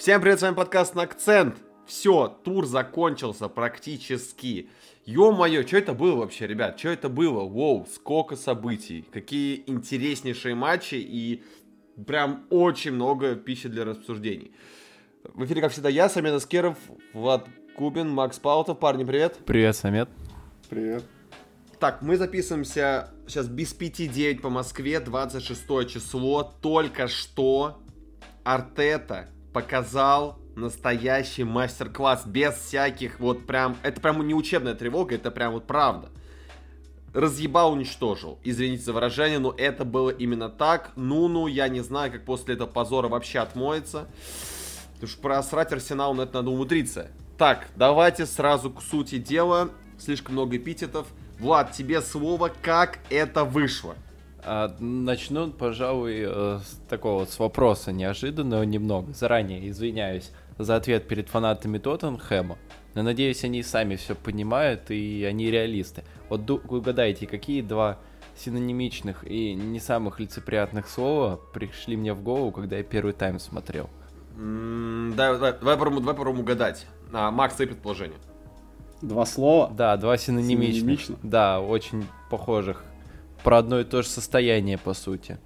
Всем привет, с вами подкаст на акцент. Все, тур закончился практически. Ё-моё, что это было вообще, ребят? Что это было? Воу, сколько событий, какие интереснейшие матчи и прям очень много пищи для рассуждений. В эфире, как всегда, я, Самет Аскеров, Влад Кубин, Макс Паутов. Парни, привет. Привет, Самет. Привет. Так, мы записываемся сейчас без 5-9 по Москве, 26 число. Только что Артета показал настоящий мастер-класс, без всяких вот прям... Это прям не учебная тревога, это прям вот правда. Разъебал, уничтожил. Извините за выражение, но это было именно так. Ну-ну, я не знаю, как после этого позора вообще отмоется. Потому что просрать Арсенал, на это надо умудриться. Так, давайте сразу к сути дела. Слишком много эпитетов. Влад, тебе слово, как это вышло? А, начну, пожалуй, э, с такого вот с вопроса неожиданного немного. Заранее извиняюсь за ответ перед фанатами Тоттенхэма. Но надеюсь, они сами все понимают и они реалисты. Вот угадайте, какие два синонимичных и не самых лицеприятных слова пришли мне в голову, когда я первый тайм смотрел. Да, давай, давай попробуем, давай попробуем угадать. А, Макс, твои предположения. Два слова. Да, два синонимичных. Синонимично? Да, очень похожих. Про одно и то же состояние, по сути.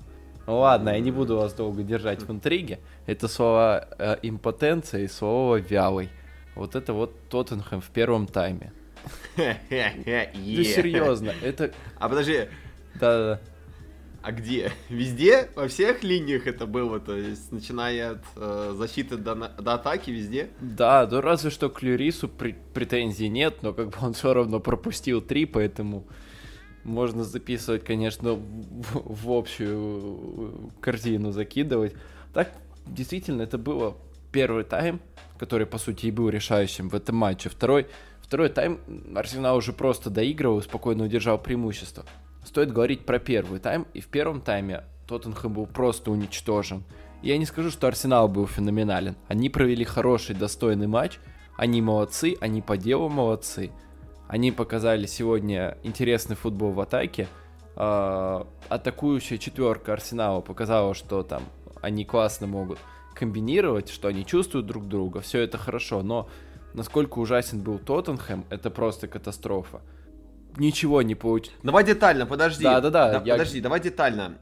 Ну ладно, я не буду вас долго держать в интриге. Это слова э, импотенция и слово вялый. Вот это вот Тоттенхэм в первом тайме. Yeah. серьезно, это... А подожди, Да-да-да. а где? Везде? Во всех линиях это было? То есть, начиная от э, защиты до, до атаки, везде? Да, ну разве что к Люрису пре- претензий нет, но как бы он все равно пропустил три, поэтому можно записывать, конечно, в, в общую картину закидывать. Так, действительно, это было первый тайм, который, по сути, и был решающим в этом матче. Второй, второй тайм Арсенал уже просто доигрывал, спокойно удержал преимущество. Стоит говорить про первый тайм, и в первом тайме Тоттенхэм был просто уничтожен. Я не скажу, что Арсенал был феноменален. Они провели хороший, достойный матч. Они молодцы, они по делу молодцы. Они показали сегодня интересный футбол в атаке. А, атакующая четверка Арсенала показала, что там они классно могут комбинировать, что они чувствуют друг друга. Все это хорошо, но насколько ужасен был Тоттенхэм, это просто катастрофа. Ничего не получилось. Давай детально, подожди. Да-да-да, я- Подожди, давай детально.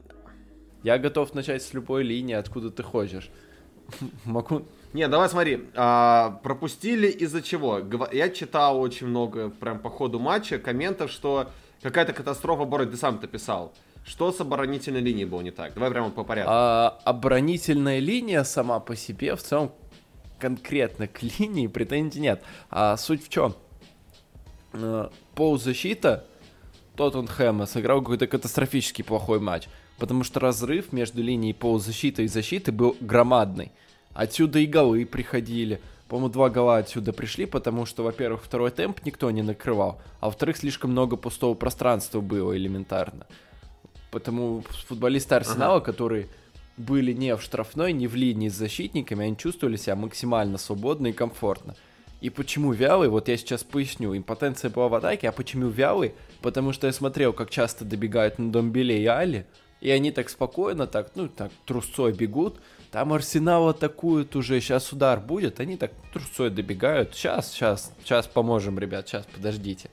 Я готов начать с любой линии, откуда ты хочешь. Могу... Не, давай смотри, а, пропустили из-за чего? Я читал очень много, прям по ходу матча, комментов, что какая-то катастрофа обороны, ты сам-то писал. Что с оборонительной линией было не так? Давай прямо по порядку. А, оборонительная линия сама по себе в целом конкретно к линии претензий нет. А суть в чем? Э, Полузащита Тоттенхэма сыграл какой-то катастрофически плохой матч. Потому что разрыв между линией полузащиты и защиты был громадный. Отсюда и голы приходили. По-моему, два гола отсюда пришли, потому что, во-первых, второй темп никто не накрывал, а во-вторых, слишком много пустого пространства было элементарно. Потому футболисты Арсенала, которые были не в штрафной, не в линии с защитниками, они чувствовали себя максимально свободно и комфортно. И почему вялый? Вот я сейчас поясню. Импотенция была в атаке, а почему вялый? Потому что я смотрел, как часто добегают на Домбеле и Али, и они так спокойно, так, ну, так, трусцой бегут. Там Арсенал атакует уже, сейчас удар будет, они так трусцой добегают. Сейчас, сейчас, сейчас поможем, ребят, сейчас, подождите.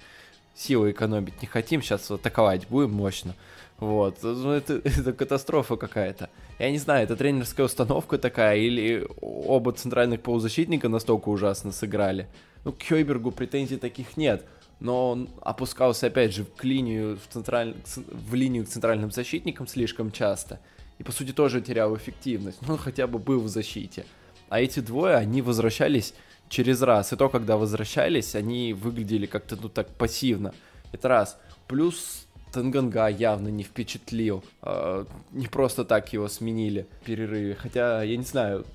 Силы экономить не хотим, сейчас атаковать будем мощно. Вот, ну это, это катастрофа какая-то. Я не знаю, это тренерская установка такая, или оба центральных полузащитника настолько ужасно сыграли. Ну, к Хёйбергу претензий таких нет, но он опускался, опять же, к линию, в, централь... в линию к центральным защитникам слишком часто. И, по сути, тоже терял эффективность, но хотя бы был в защите. А эти двое, они возвращались через раз. И то, когда возвращались, они выглядели как-то, ну, так пассивно. Это раз. Плюс Танганга явно не впечатлил. Э, Не просто так его сменили в перерыве. Хотя, я не знаю,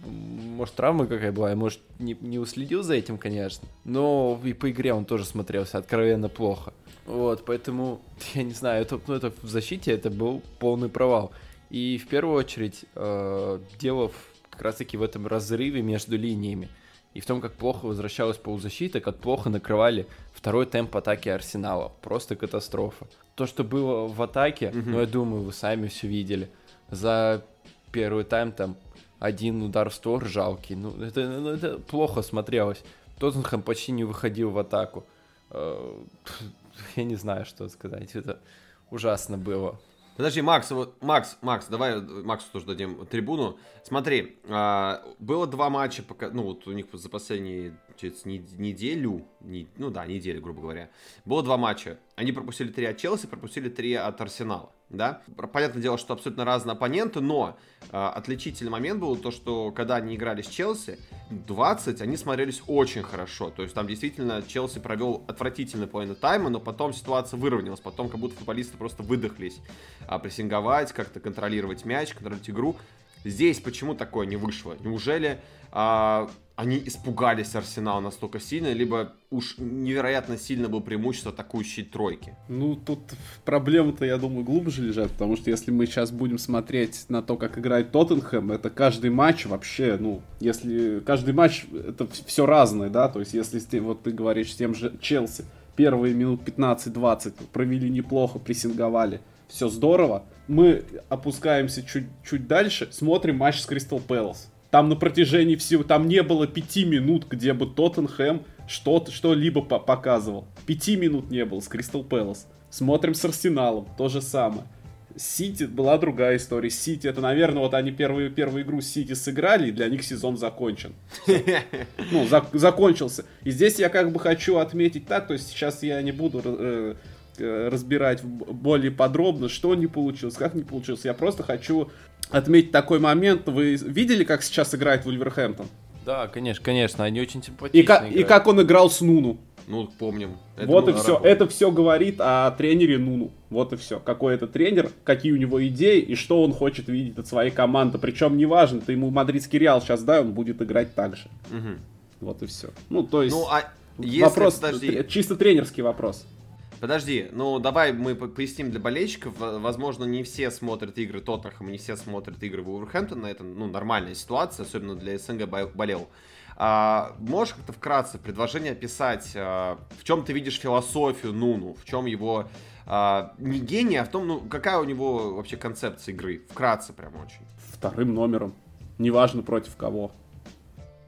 может, травма какая была, я, может, не, не уследил за этим, конечно. Но и по игре он тоже смотрелся откровенно плохо. Вот, поэтому, я не знаю, это, ну, это в защите это был полный провал. И в первую очередь э, дело в- как раз-таки в этом разрыве между линиями. И в том, как плохо возвращалась полузащита, как плохо накрывали второй темп атаки Арсенала. Просто катастрофа. То, что было в атаке, Мгм. ну, я думаю, вы сами все видели. За первый тайм там один удар в створ жалкий. Ну, это, ну, это плохо смотрелось. Тоттенхэм почти не выходил в атаку. Э, я не знаю, что сказать. Это ужасно было. Подожди, Макс, вот, Макс, Макс, давай Максу тоже дадим трибуну. Смотри, а, было два матча, пока, ну вот у них за последние через неделю, не, ну да, неделю, грубо говоря, было два матча. Они пропустили три от Челси, пропустили три от Арсенала да. Понятное дело, что абсолютно разные оппоненты, но э, отличительный момент был то, что когда они играли с Челси, 20, они смотрелись очень хорошо. То есть там действительно Челси провел отвратительный половину тайма, но потом ситуация выровнялась. Потом как будто футболисты просто выдохлись а, прессинговать, как-то контролировать мяч, контролировать игру. Здесь почему такое не вышло? Неужели а, они испугались Арсенала настолько сильно, либо уж невероятно сильно было преимущество атакующей тройки? Ну, тут проблемы-то, я думаю, глубже лежат, потому что если мы сейчас будем смотреть на то, как играет Тоттенхэм, это каждый матч вообще, ну, если каждый матч, это все разное, да, то есть если вот ты говоришь с тем же Челси, первые минут 15-20 провели неплохо, прессинговали, все здорово, мы опускаемся чуть, чуть дальше, смотрим матч с Кристал Пэлас там на протяжении всего, там не было пяти минут, где бы Тоттенхэм что-то, что-либо по показывал. Пяти минут не было с Кристал Пэлас. Смотрим с Арсеналом, то же самое. Сити была другая история. Сити, это, наверное, вот они первую, первую игру Сити сыграли, и для них сезон закончен. Ну, за, закончился. И здесь я как бы хочу отметить так, то есть сейчас я не буду э, э разбирать более подробно, что не получилось, как не получилось. Я просто хочу отметить такой момент. Вы видели, как сейчас играет Вульверхэмптон? Да, конечно, конечно, они очень симпатичные. И, как, и как он играл с Нуну. Ну, помним. Это вот и все. Работа. Это все говорит о тренере Нуну. Вот и все. Какой это тренер, какие у него идеи и что он хочет видеть от своей команды. Причем неважно, ты ему мадридский Реал сейчас дай, он будет играть так же. Угу. Вот и все. Ну, то есть... Ну, а если, вопрос, подожди... чисто тренерский вопрос. Подожди, ну давай мы поясним для болельщиков. Возможно, не все смотрят игры Тоттенхэма, не все смотрят игры Вулверхэмптона. Это ну, нормальная ситуация, особенно для СНГ болел. А, можешь как-то вкратце предложение описать, а, в чем ты видишь философию Нуну, в чем его а, не гений, а в том, ну, какая у него вообще концепция игры? Вкратце прям очень. Вторым номером. Неважно против кого.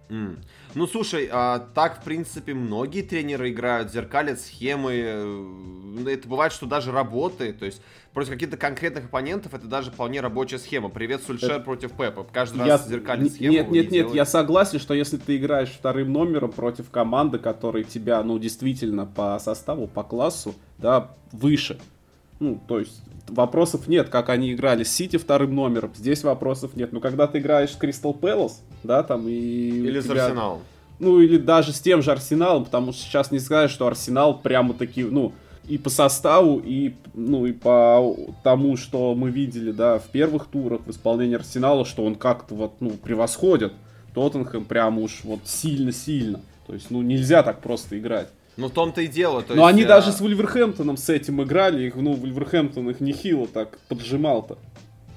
Mm. Ну, слушай, а, так, в принципе, многие тренеры играют, зеркалят схемы. Э, это бывает, что даже работает. То есть, против каких-то конкретных оппонентов это даже вполне рабочая схема. Привет, Сульшер это... против Пепа. Каждый я... раз зеркалит схему. Нет, нет, нет, я согласен, что если ты играешь вторым номером против команды, которая тебя, ну, действительно по составу, по классу, да, выше. Ну, то есть, вопросов нет, как они играли с Сити вторым номером. Здесь вопросов нет. Но когда ты играешь с Кристал Пэлас, да, там и... Или тебя... с Арсеналом. Ну, или даже с тем же Арсеналом, потому что сейчас не скажешь, что Арсенал прямо таки, ну, и по составу, и, ну, и по тому, что мы видели, да, в первых турах в исполнении Арсенала, что он как-то вот, ну, превосходит Тоттенхэм прямо уж вот сильно-сильно. То есть, ну, нельзя так просто играть. Ну, в том-то и дело. То Но есть, они а... даже с Вульверхэмптоном с этим играли, их, ну, Вульверхэмптон их нехило так поджимал-то.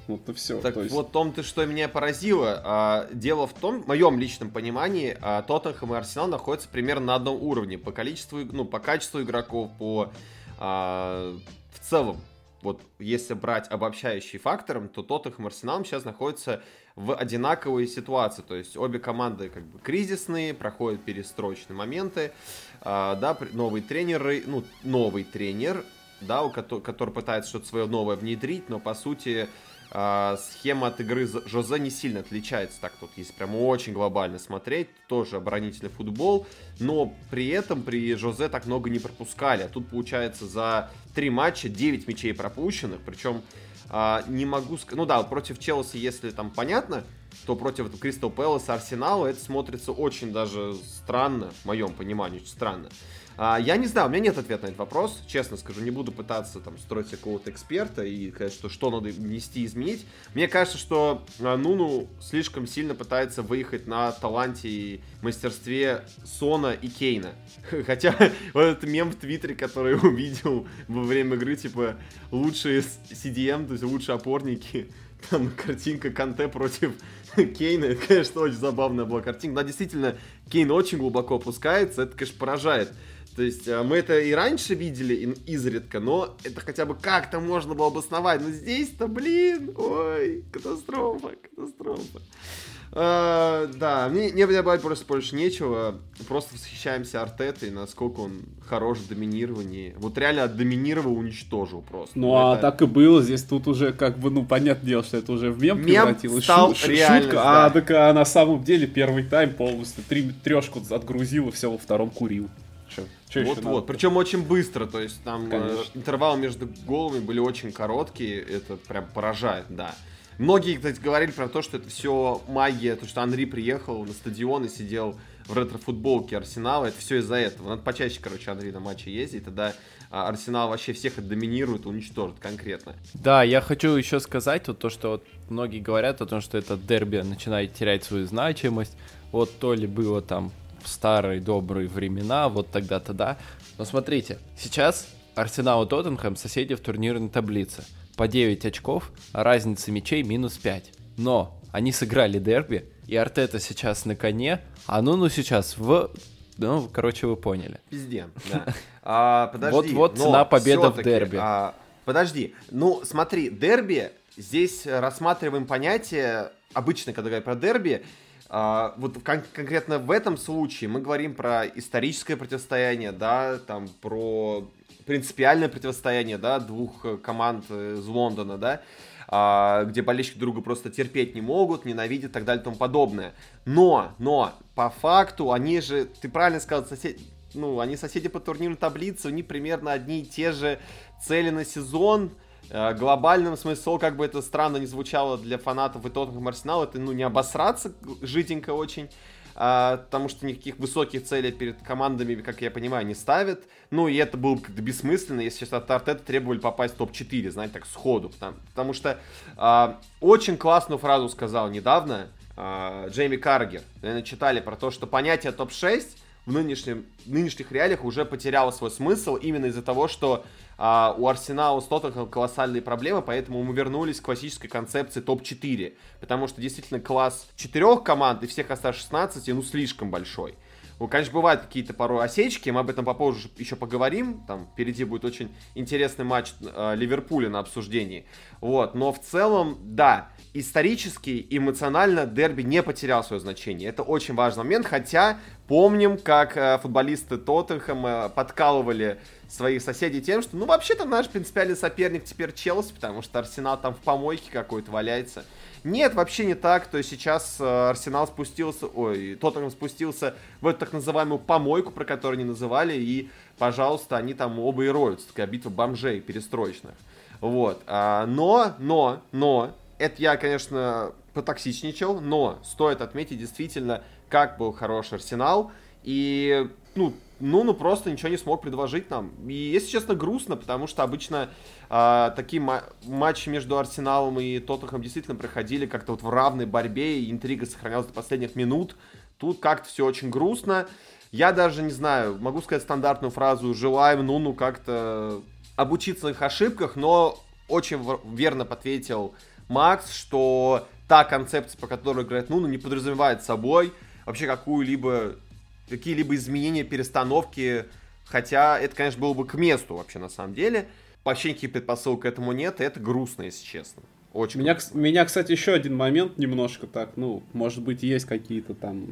Вот и все. Так есть... вот том-то, что меня поразило. А, дело в том, в моем личном понимании, а, Тоттенхэм и Арсенал находятся примерно на одном уровне по количеству, ну, по качеству игроков, по а, в целом. Вот если брать обобщающий фактором, то Тоттенхэм и Арсенал сейчас находятся в одинаковой ситуации. То есть обе команды как бы кризисные, проходят перестроечные моменты. А, да, новые тренеры, ну, новый тренер, да, у который, который пытается что-то свое новое внедрить, но по сути а, схема от игры Жозе не сильно отличается. Так тут если прям очень глобально смотреть, тоже оборонительный футбол, но при этом при Жозе так много не пропускали. А тут получается за три матча 9 мячей пропущенных, причем а, не могу сказать... Ну да, против Челси, если там понятно, то против Кристал Пэласа, Арсенала это смотрится очень даже странно, в моем понимании, очень странно. А, я не знаю, у меня нет ответа на этот вопрос, честно скажу, не буду пытаться там строить какого-то эксперта и сказать, что что надо внести, изменить. Мне кажется, что а, Нуну слишком сильно пытается выехать на таланте и мастерстве Сона и Кейна. Хотя вот этот мем в Твиттере, который увидел во время игры, типа лучшие CDM, то есть лучшие опорники, там картинка Канте против Кейна, это, конечно, очень забавная была картинка. Да, действительно, Кейн очень глубоко опускается, это, конечно, поражает. То есть э, мы это и раньше видели изредка, но это хотя бы как-то можно было обосновать. Но здесь-то, блин, ой, катастрофа, катастрофа. А, да, мне не добавить просто больше нечего. Просто восхищаемся Артетой, насколько он хорош в доминировании. Вот реально доминировал, уничтожил просто. Ну, а так и было. Здесь тут уже как бы, ну, понятное дело, что это уже в мем, Мем превратилось. стал Шу- шутка. да. А, так а на самом деле первый тайм полностью три трешку отгрузил и все во втором курил. Чё? Чё ещё Вот, надо? вот. Причем очень быстро, то есть там э, Конечно. интервалы между голами были очень короткие, это прям поражает, да. Многие, кстати, говорили про то, что это все магия, то, что Анри приехал на стадион и сидел в ретро-футболке Арсенала, это все из-за этого. Надо почаще, короче, Анри на матче ездить, тогда а, Арсенал вообще всех доминирует, уничтожит конкретно. Да, я хочу еще сказать вот то, что вот многие говорят о том, что это дерби начинает терять свою значимость. Вот то ли было там старые добрые времена, вот тогда-то да. Но смотрите, сейчас Арсенал и Тоттенхэм соседи в турнирной таблице. По 9 очков, а разница мячей минус 5. Но они сыграли дерби, и Артета сейчас на коне, а Нуну сейчас в... Ну, короче, вы поняли. Пизде, да. А, подожди. Вот-вот но цена победы в дерби. а, подожди, ну смотри, дерби, здесь рассматриваем понятие, обычно, когда говорят про дерби, а, вот кон- конкретно в этом случае мы говорим про историческое противостояние, да, там про принципиальное противостояние, да, двух э, команд из Лондона, да, а, где болельщики друга просто терпеть не могут, ненавидят и так далее и тому подобное. Но, но, по факту, они же, ты правильно сказал, сосед... ну, они соседи по турнирной таблице, у них примерно одни и те же цели на сезон, Э, глобальным смысл, как бы это странно не звучало для фанатов и Тоттенхэм Арсенал, это, ну, не обосраться жиденько очень, а, потому что никаких высоких целей перед командами, как я понимаю, не ставят. Ну, и это было бы как-то бессмысленно, если сейчас от Артета требовали попасть в топ-4, знаете, так, сходу. Потому, потому что а, очень классную фразу сказал недавно а, Джейми Каргер. Наверное, читали про то, что понятие топ-6 в нынешнем, нынешних реалиях уже потеряло свой смысл именно из-за того, что а, у Арсенала с Тоттенхэмом колоссальные проблемы, поэтому мы вернулись к классической концепции топ-4. Потому что действительно класс четырех команд и всех оставшихся 16, ну, слишком большой. Ну, конечно, бывают какие-то порой осечки, мы об этом попозже еще поговорим. Там впереди будет очень интересный матч э, Ливерпуля на обсуждении. Вот, но в целом, да, исторически эмоционально дерби не потерял свое значение. Это очень важный момент, хотя помним, как э, футболисты Тоттенхэма подкалывали своих соседей тем, что, ну, вообще-то наш принципиальный соперник теперь Челси, потому что Арсенал там в помойке какой-то валяется. Нет, вообще не так. То есть сейчас э, Арсенал спустился, ой, Тоттенхэм спустился в эту так называемую помойку, про которую они называли, и, пожалуйста, они там оба и роются. Такая битва бомжей перестроечных. Вот. А, но, но, но, это я, конечно, потоксичничал, но стоит отметить действительно, как был хороший Арсенал. И, ну, ну, ну просто ничего не смог предложить нам. И, если честно, грустно, потому что обычно а, такие ма- матчи между Арсеналом и Тоттенхэм действительно проходили как-то вот в равной борьбе, и интрига сохранялась до последних минут. Тут как-то все очень грустно. Я даже не знаю, могу сказать стандартную фразу «желаем Нуну как-то обучиться их ошибках», но очень верно подветил Макс, что та концепция, по которой играет Нуну, не подразумевает собой вообще какую-либо какие-либо изменения, перестановки, хотя это, конечно, было бы к месту вообще на самом деле. Вообще никаких предпосылок к этому нет, и это грустно, если честно. Очень Меня, грустно. меня, кстати, еще один момент немножко так, ну, может быть, есть какие-то там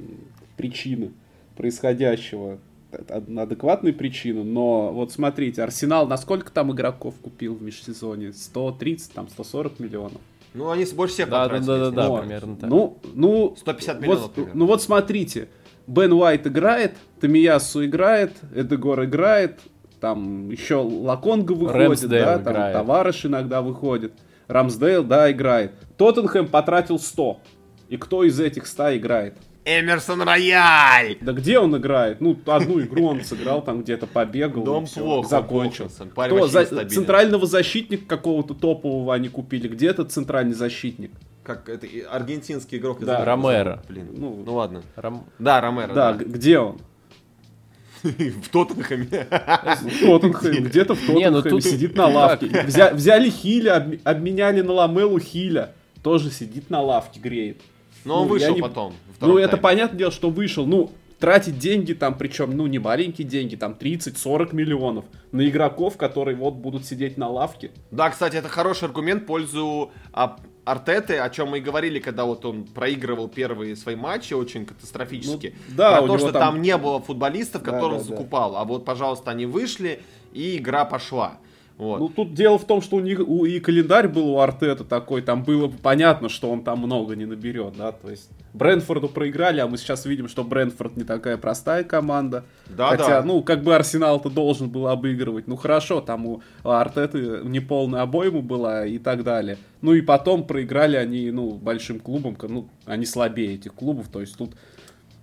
причины происходящего, ад- ад- адекватные причины, но вот смотрите, Арсенал на сколько там игроков купил в межсезонье? 130, там, 140 миллионов. Ну, они больше всех Да, да, потратили, да, да, да, Вот. ошибаюсь. примерно так. Ну, ну, 150 миллионов вот, примерно. ну вот смотрите, Бен Уайт играет, Тамиясу играет, Эдегор играет, там еще Лаконга выходит, Рэмсдейл да, там играет. Товарыш иногда выходит, Рамсдейл, да, играет. Тоттенхэм потратил 100. И кто из этих 100 играет? Эмерсон Рояль! Да где он играет? Ну, одну игру он сыграл, там где-то побегал, Дом и всё, плохо, закончил. плохо, Кто? За- центрального защитника какого-то топового они купили. Где этот центральный защитник? Как это аргентинский игрок. из Да. Ромеро. Блин, Ну, ну, ладно. Рам- Да, Ромеро, да, да. где он? В Тоттенхэме. В Тоттенхэме, где-то в Не, ну Тоттенхэме тут- сидит на лавке. Взя- взяли Хиля, обме- обменяли на Ламелу Хиля. Тоже сидит на лавке, греет. Но он Ну, я вышел не- потом. Ну, втором это тайме. понятное дело, что вышел. Ну, тратить деньги там, причем, ну, не маленькие деньги, там 30-40 миллионов на игроков, которые вот будут сидеть на лавке. Да, кстати, это хороший аргумент в пользу а, Артеты, о чем мы и говорили, когда вот он проигрывал первые свои матчи очень катастрофически. Ну, да, про то, что там- там... не было футболистов, Да, которых да, да. закупал. А вот, пожалуйста, они вышли, и игра пошла. Вот. Ну, тут дело в том, что у них у- и календарь был у Артета такой, там было понятно, что он там много не наберет, да, то есть Брэнфорду проиграли, а мы сейчас видим, что Брэнфорд не такая простая команда. Да, Хотя, да. ну, как бы Арсенал-то должен был обыгрывать. Ну, хорошо, там у Артеты неполная обойма была и так далее. Ну, и потом проиграли они, ну, большим клубам, ка- ну, они слабее этих клубов, то есть тут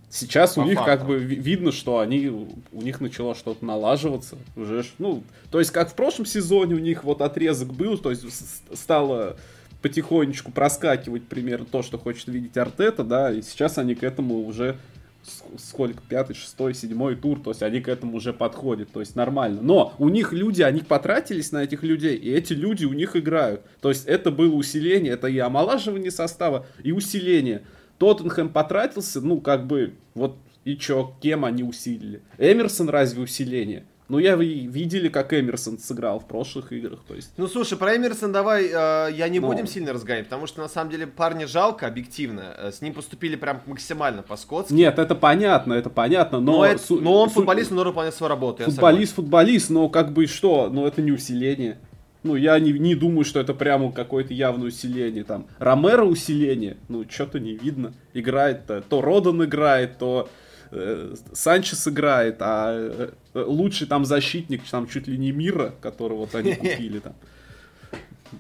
Сейчас у По них факту. как бы ви- видно, что они у них начало что-то налаживаться уже, ну, то есть как в прошлом сезоне у них вот отрезок был, то есть стало потихонечку проскакивать примерно то, что хочет видеть Артета, да, и сейчас они к этому уже сколько, пятый, шестой, седьмой тур, то есть они к этому уже подходят, то есть нормально. Но у них люди, они потратились на этих людей, и эти люди у них играют. То есть это было усиление, это и омолаживание состава, и усиление. Тоттенхэм потратился, ну, как бы, вот и чё, кем они усилили? Эмерсон разве усиление? Ну, я вы видели, как Эмерсон сыграл в прошлых играх, то есть... Ну слушай, про Эмерсон давай, э, я не Ну. будем сильно разгонять, потому что на самом деле парня жалко, объективно. Э, С ним поступили прям максимально по-скотски. Нет, это понятно, это понятно, но... но, это- су- но он су- футболист, он должен выполнять свою работу. Футболист, футболист, но как бы что? Ну это не усиление. Ну, я не, не думаю, что это прямо какое-то явное усиление. Там, Ромеро усиление, ну, что-то не видно. Играет то, то Родан играет, то э, Санчес играет, а э, э, лучший там защитник, там чуть ли не Мира, которого вот они купили там.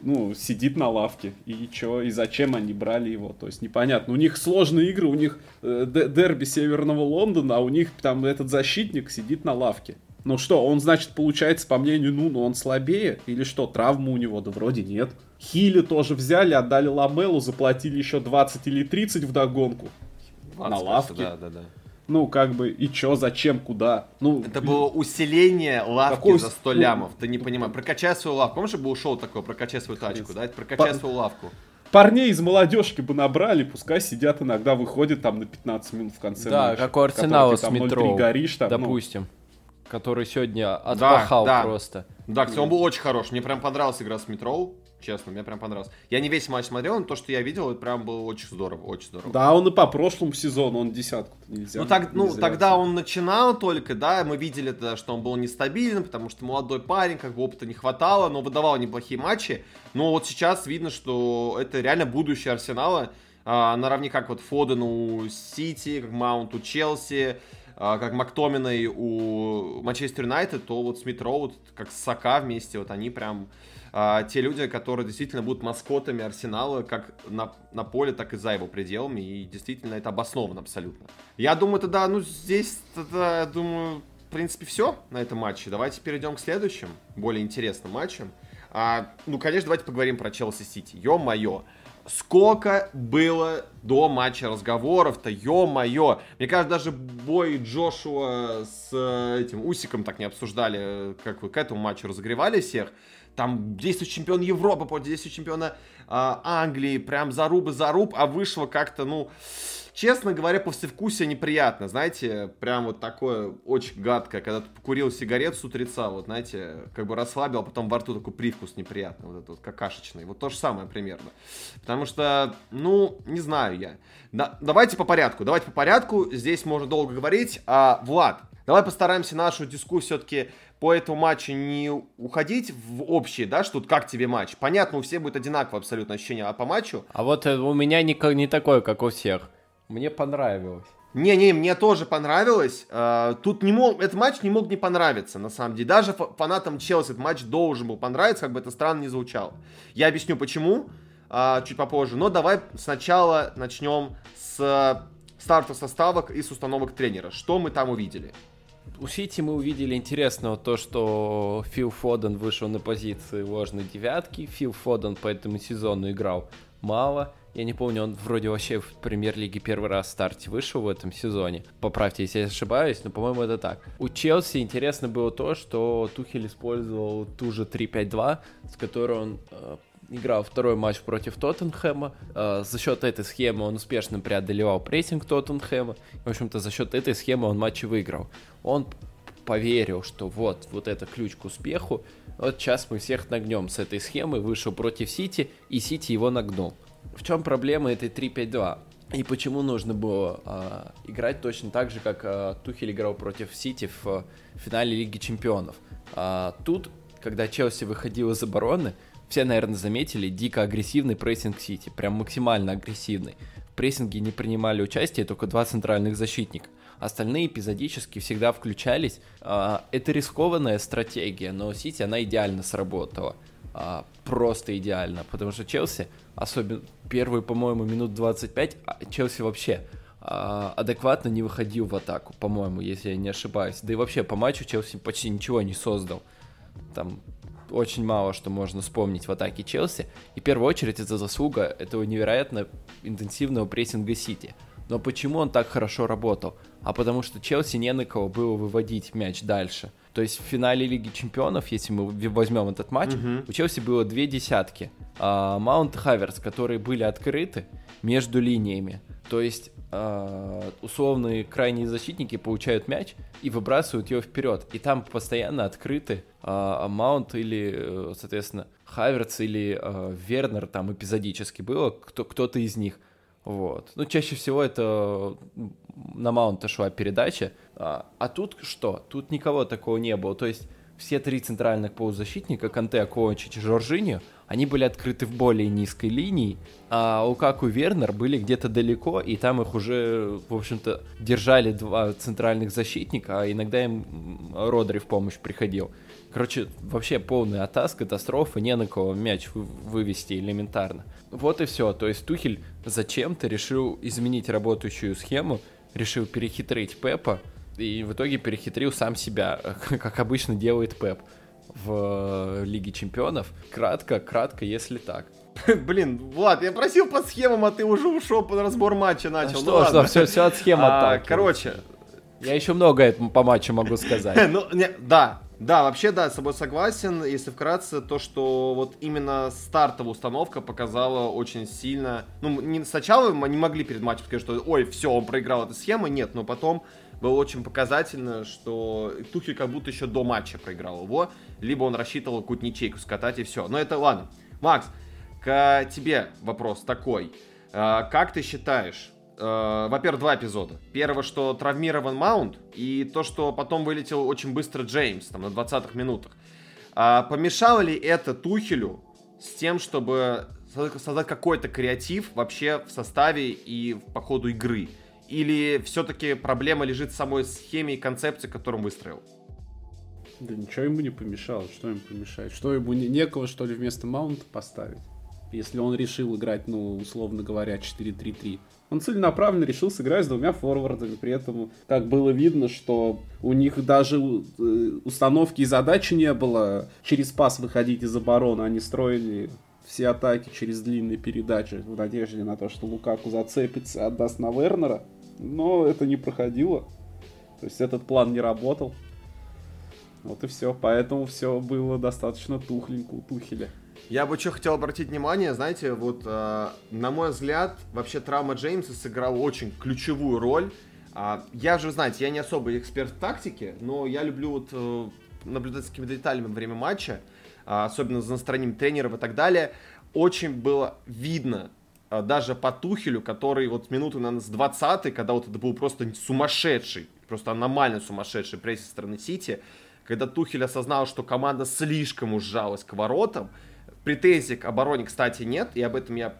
Ну, сидит на лавке. И чё, и зачем они брали его? То есть непонятно. У них сложные игры, у них э, дерби Северного Лондона, а у них там этот защитник сидит на лавке. Ну что, он, значит, получается, по мнению Нуну, он слабее? Или что, травма у него? Да вроде нет. Хили тоже взяли, отдали Ламелу, заплатили еще 20 или 30 в догонку. на 20, лавке. Да, да, да. Ну, как бы, и чё, зачем, куда? Ну, Это было усиление лавки Какой за с- 100 ну, лямов. Ты не понимаешь. Прокачай свою лавку. Помнишь, был шоу такое, прокачай свою тачку, да? Это прокачай свою лавку. парней из молодежки бы набрали, пускай сидят иногда, выходят там на 15 минут в конце Да, матча. как у Арсенала с ты там 0-3 метро, горишь, там, ну, допустим. Который сегодня отпахал да. просто. Да, кстати, он был очень хорош. Мне прям понравилась игра с Метроу. Честно, мне прям понравилось. Я не весь матч смотрел, но то, что я видел, это прям было очень здорово, очень здорово. Да, он и по прошлому сезону, он десятку нельзя. Ну, так, ну нельзя тогда он начинал только, да, мы видели, да, что он был нестабилен, потому что молодой парень, как бы опыта не хватало, но выдавал неплохие матчи. Но вот сейчас видно, что это реально будущее Арсенала, а, наравне как вот Фоден у Сити, как Маунт у Челси, как Мактоминой у Манчестер Юнайтед, то вот Смит Роуд, как Сака вместе, вот они прям а, те люди, которые действительно будут маскотами Арсенала как на, на поле, так и за его пределами, и действительно это обосновано абсолютно. Я думаю, тогда, ну, здесь, тогда, думаю, в принципе, все на этом матче. Давайте перейдем к следующим, более интересным матчам. А, ну, конечно, давайте поговорим про Челси Сити. Ё-моё. Сколько было до матча разговоров-то, ё-моё. Мне кажется, даже бой Джошуа с э, этим Усиком так не обсуждали, э, как вы к этому матчу разогревали всех. Там действующий чемпион Европы против действующего чемпиона а, Англии, прям зарубы заруб, а вышло как-то, ну, честно говоря, послевкусие неприятно, знаете, прям вот такое очень гадкое, когда ты покурил сигарет с утреца, вот, знаете, как бы расслабил, а потом во рту такой привкус неприятный, вот этот вот какашечный, вот то же самое примерно. Потому что, ну, не знаю я. Да, давайте по порядку, давайте по порядку, здесь можно долго говорить. А, Влад, давай постараемся нашу дискуссию все-таки по этому матчу не уходить в общее, да, что тут как тебе матч. Понятно, у всех будет одинаковое абсолютно ощущение, а по матчу А вот э, у меня не, не такое, как у всех. Мне понравилось. Не-не, мне тоже понравилось. Э, Тут не мог, этот матч не мог не понравиться, на самом деле. Даже фа- фанатам Челси этот матч должен был понравиться, как бы это странно не звучало. Я объясню почему а, чуть попозже. Но давай сначала начнем с стартов составок и с установок тренера. Что мы там увидели? У Сити мы увидели интересного то, что Фил Фоден вышел на позиции ложной девятки. Фил Фоден по этому сезону играл мало. Я не помню, он вроде вообще в премьер-лиге первый раз в старте вышел в этом сезоне. Поправьте, если я ошибаюсь, но, по-моему, это так. У Челси интересно было то, что Тухель использовал ту же 3-5-2, с которой он э, играл второй матч против Тоттенхэма. Э, за счет этой схемы он успешно преодолевал прессинг Тоттенхэма. В общем-то, за счет этой схемы он матчи выиграл. Он поверил, что вот, вот это ключ к успеху, вот сейчас мы всех нагнем с этой схемы, вышел против Сити, и Сити его нагнул. В чем проблема этой 3-5-2? И почему нужно было а, играть точно так же, как а, Тухель играл против Сити в, в финале Лиги Чемпионов? А, тут, когда Челси выходил из обороны, все, наверное, заметили дико агрессивный прессинг Сити, прям максимально агрессивный. В прессинге не принимали участие только два центральных защитника. Остальные эпизодически всегда включались. А, это рискованная стратегия, но Сити, она идеально сработала. А, просто идеально, потому что Челси особенно первые, по-моему, минут 25, а Челси вообще а, адекватно не выходил в атаку, по-моему, если я не ошибаюсь. Да и вообще по матчу Челси почти ничего не создал. Там очень мало что можно вспомнить в атаке Челси. И в первую очередь это заслуга этого невероятно интенсивного прессинга Сити. Но почему он так хорошо работал? А потому что Челси не на кого было выводить мяч дальше. То есть в финале Лиги Чемпионов, если мы возьмем этот матч, угу. у Челси было две десятки. А, Маунт и Хаверс, которые были открыты между линиями. То есть а, условные крайние защитники получают мяч и выбрасывают его вперед. И там постоянно открыты а, Маунт или, э, соответственно, Хаверс или а, Вернер там эпизодически было, кто, кто-то из них. Вот. Ну, чаще всего это на Маунта шла передача. А, а тут что? Тут никого такого не было. То есть все три центральных полузащитника, Канте, Ковачич и Жоржиньо, они были открыты в более низкой линии, а у Каку Вернер были где-то далеко, и там их уже, в общем-то, держали два центральных защитника, а иногда им Родри в помощь приходил. Короче, вообще полный атас, катастрофа, не на кого мяч вывести элементарно. Вот и все. То есть Тухель зачем-то решил изменить работающую схему, решил перехитрить Пепа, и в итоге перехитрил сам себя, как обычно делает Пеп в Лиге Чемпионов. Кратко, кратко, если так. Блин, Влад, я просил по схемам, а ты уже ушел под разбор матча начал. А что, ну, что, все, все от схем а. Короче. Я еще много по матчу могу сказать. ну, не, да, да, вообще, да, с собой согласен. Если вкратце, то, что вот именно стартовая установка показала очень сильно... Ну, не, сначала мы не могли перед матчем сказать, что, ой, все, он проиграл эту схему. Нет, но потом было очень показательно, что Тухель как будто еще до матча проиграл его. Либо он рассчитывал какую-то ничейку скатать и все. Но это ладно. Макс, к тебе вопрос такой. А, как ты считаешь, э, во-первых, два эпизода. Первое, что травмирован Маунт, и то, что потом вылетел очень быстро Джеймс, там, на 20-х минутах. А помешало ли это Тухелю с тем, чтобы создать какой-то креатив вообще в составе и по ходу игры? Или все-таки проблема лежит в самой схеме и концепции, которую он выстроил? Да ничего ему не помешало. Что ему помешает? Что ему не, некого, что ли, вместо Маунта поставить? Если он решил играть, ну, условно говоря, 4-3-3. Он целенаправленно решил сыграть с двумя форвардами. При этом, как было видно, что у них даже э, установки и задачи не было через пас выходить из обороны. Они строили все атаки через длинные передачи в надежде на то, что Лукаку зацепится и отдаст на Вернера. Но это не проходило. То есть этот план не работал. Вот и все. Поэтому все было достаточно тухленько у Тухеля. Я бы что хотел обратить внимание, знаете, вот э, на мой взгляд, вообще травма Джеймса сыграла очень ключевую роль. А, я же, знаете, я не особый эксперт в тактике, но я люблю вот э, наблюдать за какими-то деталями во время матча, э, особенно за настроением тренеров и так далее. Очень было видно, э, даже по Тухелю, который вот минуты, наверное, с 20 когда вот это был просто сумасшедший, просто аномально сумасшедший пресс со стороны Сити, когда Тухель осознал, что команда слишком ужалась к воротам, Претензий к обороне, кстати, нет, и об этом я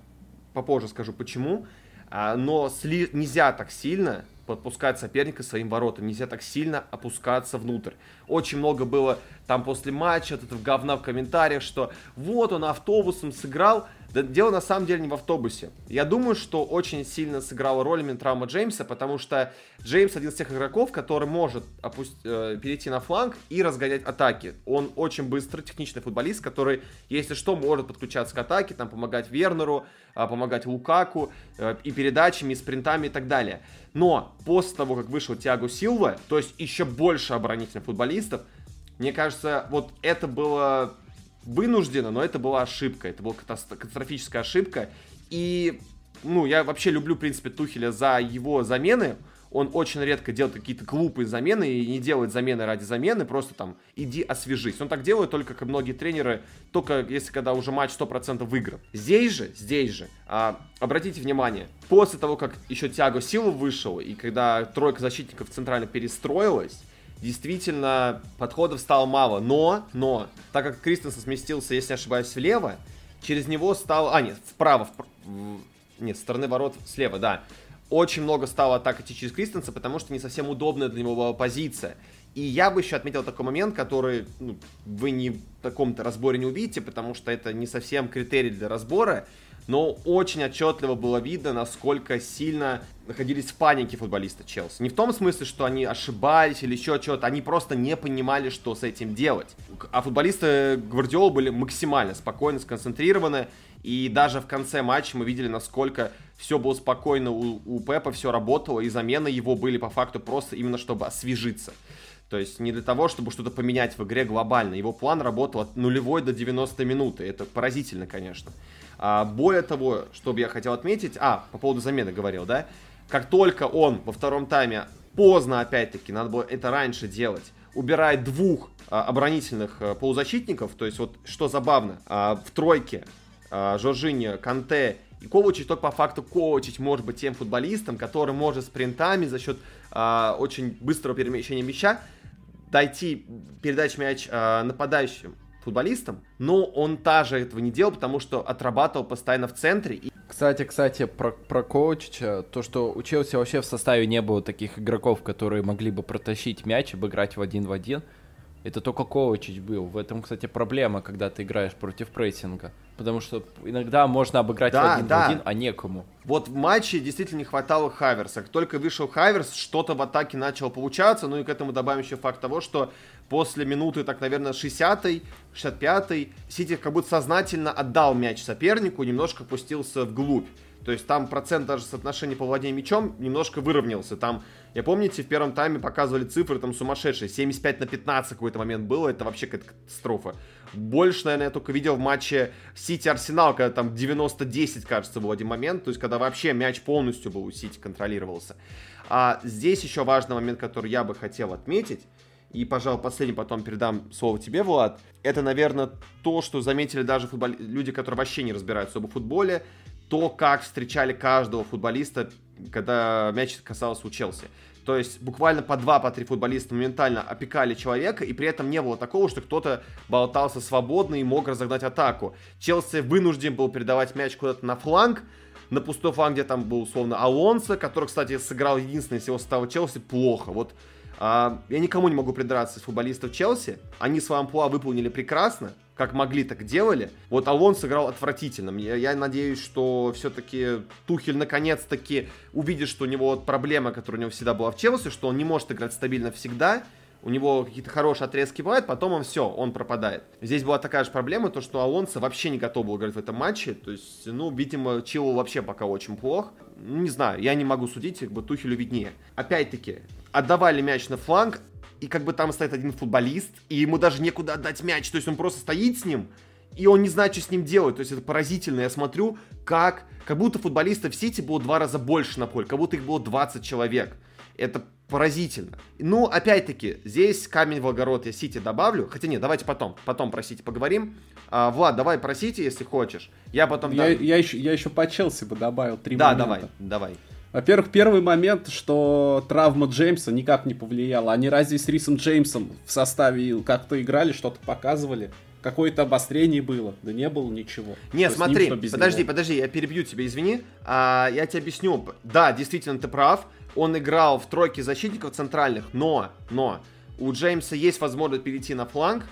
попозже скажу почему. А, но сли... нельзя так сильно подпускать соперника своим воротам, нельзя так сильно опускаться внутрь. Очень много было там после матча, вот этого говна в комментариях, что вот он автобусом сыграл, да дело на самом деле не в автобусе. Я думаю, что очень сильно сыграла роль именно травма Джеймса, потому что Джеймс один из тех игроков, который может опусть, э, перейти на фланг и разгонять атаки. Он очень быстрый, техничный футболист, который, если что, может подключаться к атаке, там помогать Вернеру, э, помогать Лукаку э, и передачами, и спринтами и так далее. Но после того, как вышел Тиаго Силва, то есть еще больше оборонительных футболистов, мне кажется, вот это было вынужденно, но это была ошибка, это была катастрофическая ошибка. И, ну, я вообще люблю, в принципе, Тухеля за его замены. он очень редко делает какие-то глупые замены и не делает замены ради замены, просто там иди освежись. Он так делает только, как многие тренеры, только если когда уже матч 100% выигран. Здесь же, здесь же, а, обратите внимание, после того, как еще Тяго Силу вышел, и когда тройка защитников центрально перестроилась, действительно подходов стало мало. Но, но, так как Кристенсен сместился, если не ошибаюсь, влево, через него стал... А, нет, вправо, в... нет, с стороны ворот слева, да очень много стало атак идти через Кристенса, потому что не совсем удобная для него была позиция. И я бы еще отметил такой момент, который ну, вы не в таком-то разборе не увидите, потому что это не совсем критерий для разбора, но очень отчетливо было видно, насколько сильно находились в панике футболисты Челси. Не в том смысле, что они ошибались или еще что-то, они просто не понимали, что с этим делать. А футболисты Гвардиола были максимально спокойно, сконцентрированы, и даже в конце матча мы видели, насколько все было спокойно у, у Пепа, все работало, и замены его были по факту просто именно чтобы освежиться. То есть не для того, чтобы что-то поменять в игре глобально. Его план работал от нулевой до 90 минуты. Это поразительно, конечно. А, более того, что бы я хотел отметить... А, по поводу замены говорил, да? Как только он во втором тайме поздно, опять-таки, надо было это раньше делать, убирает двух а, оборонительных а, полузащитников, то есть вот что забавно, а, в тройке а, Жоржиньо, Канте и Ковачич, только по факту Ковачич может быть тем футболистом, который может спринтами за счет а, очень быстрого перемещения мяча дойти, передать мяч а, нападающим футболистам, но он также этого не делал, потому что отрабатывал постоянно в центре. Кстати, кстати, про, про Коучича, то, что у Челси вообще в составе не было таких игроков, которые могли бы протащить мяч, обыграть в один в один, это только Ковачич был. В этом, кстати, проблема, когда ты играешь против прессинга. Потому что иногда можно обыграть да, один да. в один, а некому. Вот в матче действительно не хватало Хаверса. Как только вышел Хаверс, что-то в атаке начало получаться. Ну и к этому добавим еще факт того, что после минуты, так, наверное, 60-й, 65-й, Сити как будто сознательно отдал мяч сопернику, немножко пустился вглубь. То есть там процент даже соотношения по владению мячом немножко выровнялся. Там, я помните, в первом тайме показывали цифры там сумасшедшие. 75 на 15 какой-то момент было. Это вообще какая-то катастрофа. Больше, наверное, я только видел в матче Сити-Арсенал, когда там 90-10, кажется, был один момент. То есть, когда вообще мяч полностью был у Сити контролировался. А здесь еще важный момент, который я бы хотел отметить. И, пожалуй, последний потом передам слово тебе, Влад. Это, наверное, то, что заметили даже футбол... люди, которые вообще не разбираются в футболе то, как встречали каждого футболиста, когда мяч касался у Челси. То есть буквально по два, по три футболиста моментально опекали человека, и при этом не было такого, что кто-то болтался свободно и мог разогнать атаку. Челси вынужден был передавать мяч куда-то на фланг, на пустой фланг, где там был условно Алонсо, который, кстати, сыграл единственный из его состава Челси плохо. Вот я никому не могу придраться из футболистов Челси. Они свой амплуа выполнили прекрасно, как могли, так делали. Вот Алон сыграл отвратительно. Я, я надеюсь, что все-таки Тухель наконец-таки увидит, что у него вот проблема, которая у него всегда была в Челси, что он не может играть стабильно всегда. У него какие-то хорошие отрезки бывают, потом он все, он пропадает. Здесь была такая же проблема, то что Алонсо вообще не готов был играть в этом матче. То есть, ну, видимо, Чилу вообще пока очень плох. Не знаю, я не могу судить, как бы Тухелю виднее. Опять-таки, отдавали мяч на фланг, и как бы там стоит один футболист, и ему даже некуда отдать мяч, то есть он просто стоит с ним, и он не знает, что с ним делать. То есть это поразительно. Я смотрю, как, как будто футболистов в Сити было два раза больше на поле, как будто их было 20 человек. Это поразительно. Ну, опять-таки, здесь камень в огород я Сити добавлю. Хотя нет, давайте потом, потом про поговорим. А, Влад, давай про Сити, если хочешь. Я потом... Я, я, еще, я еще по Челси бы добавил три да, момента. Да, давай, давай. Во-первых, первый момент, что травма Джеймса никак не повлияла. Они разве с Рисом Джеймсом в составе как-то играли, что-то показывали? Какое-то обострение было? Да не было ничего. Не, смотри, ним, подожди, него. подожди, я перебью тебя, извини. А, я тебе объясню. Да, действительно, ты прав. Он играл в тройке защитников центральных, но, но, у Джеймса есть возможность перейти на фланг,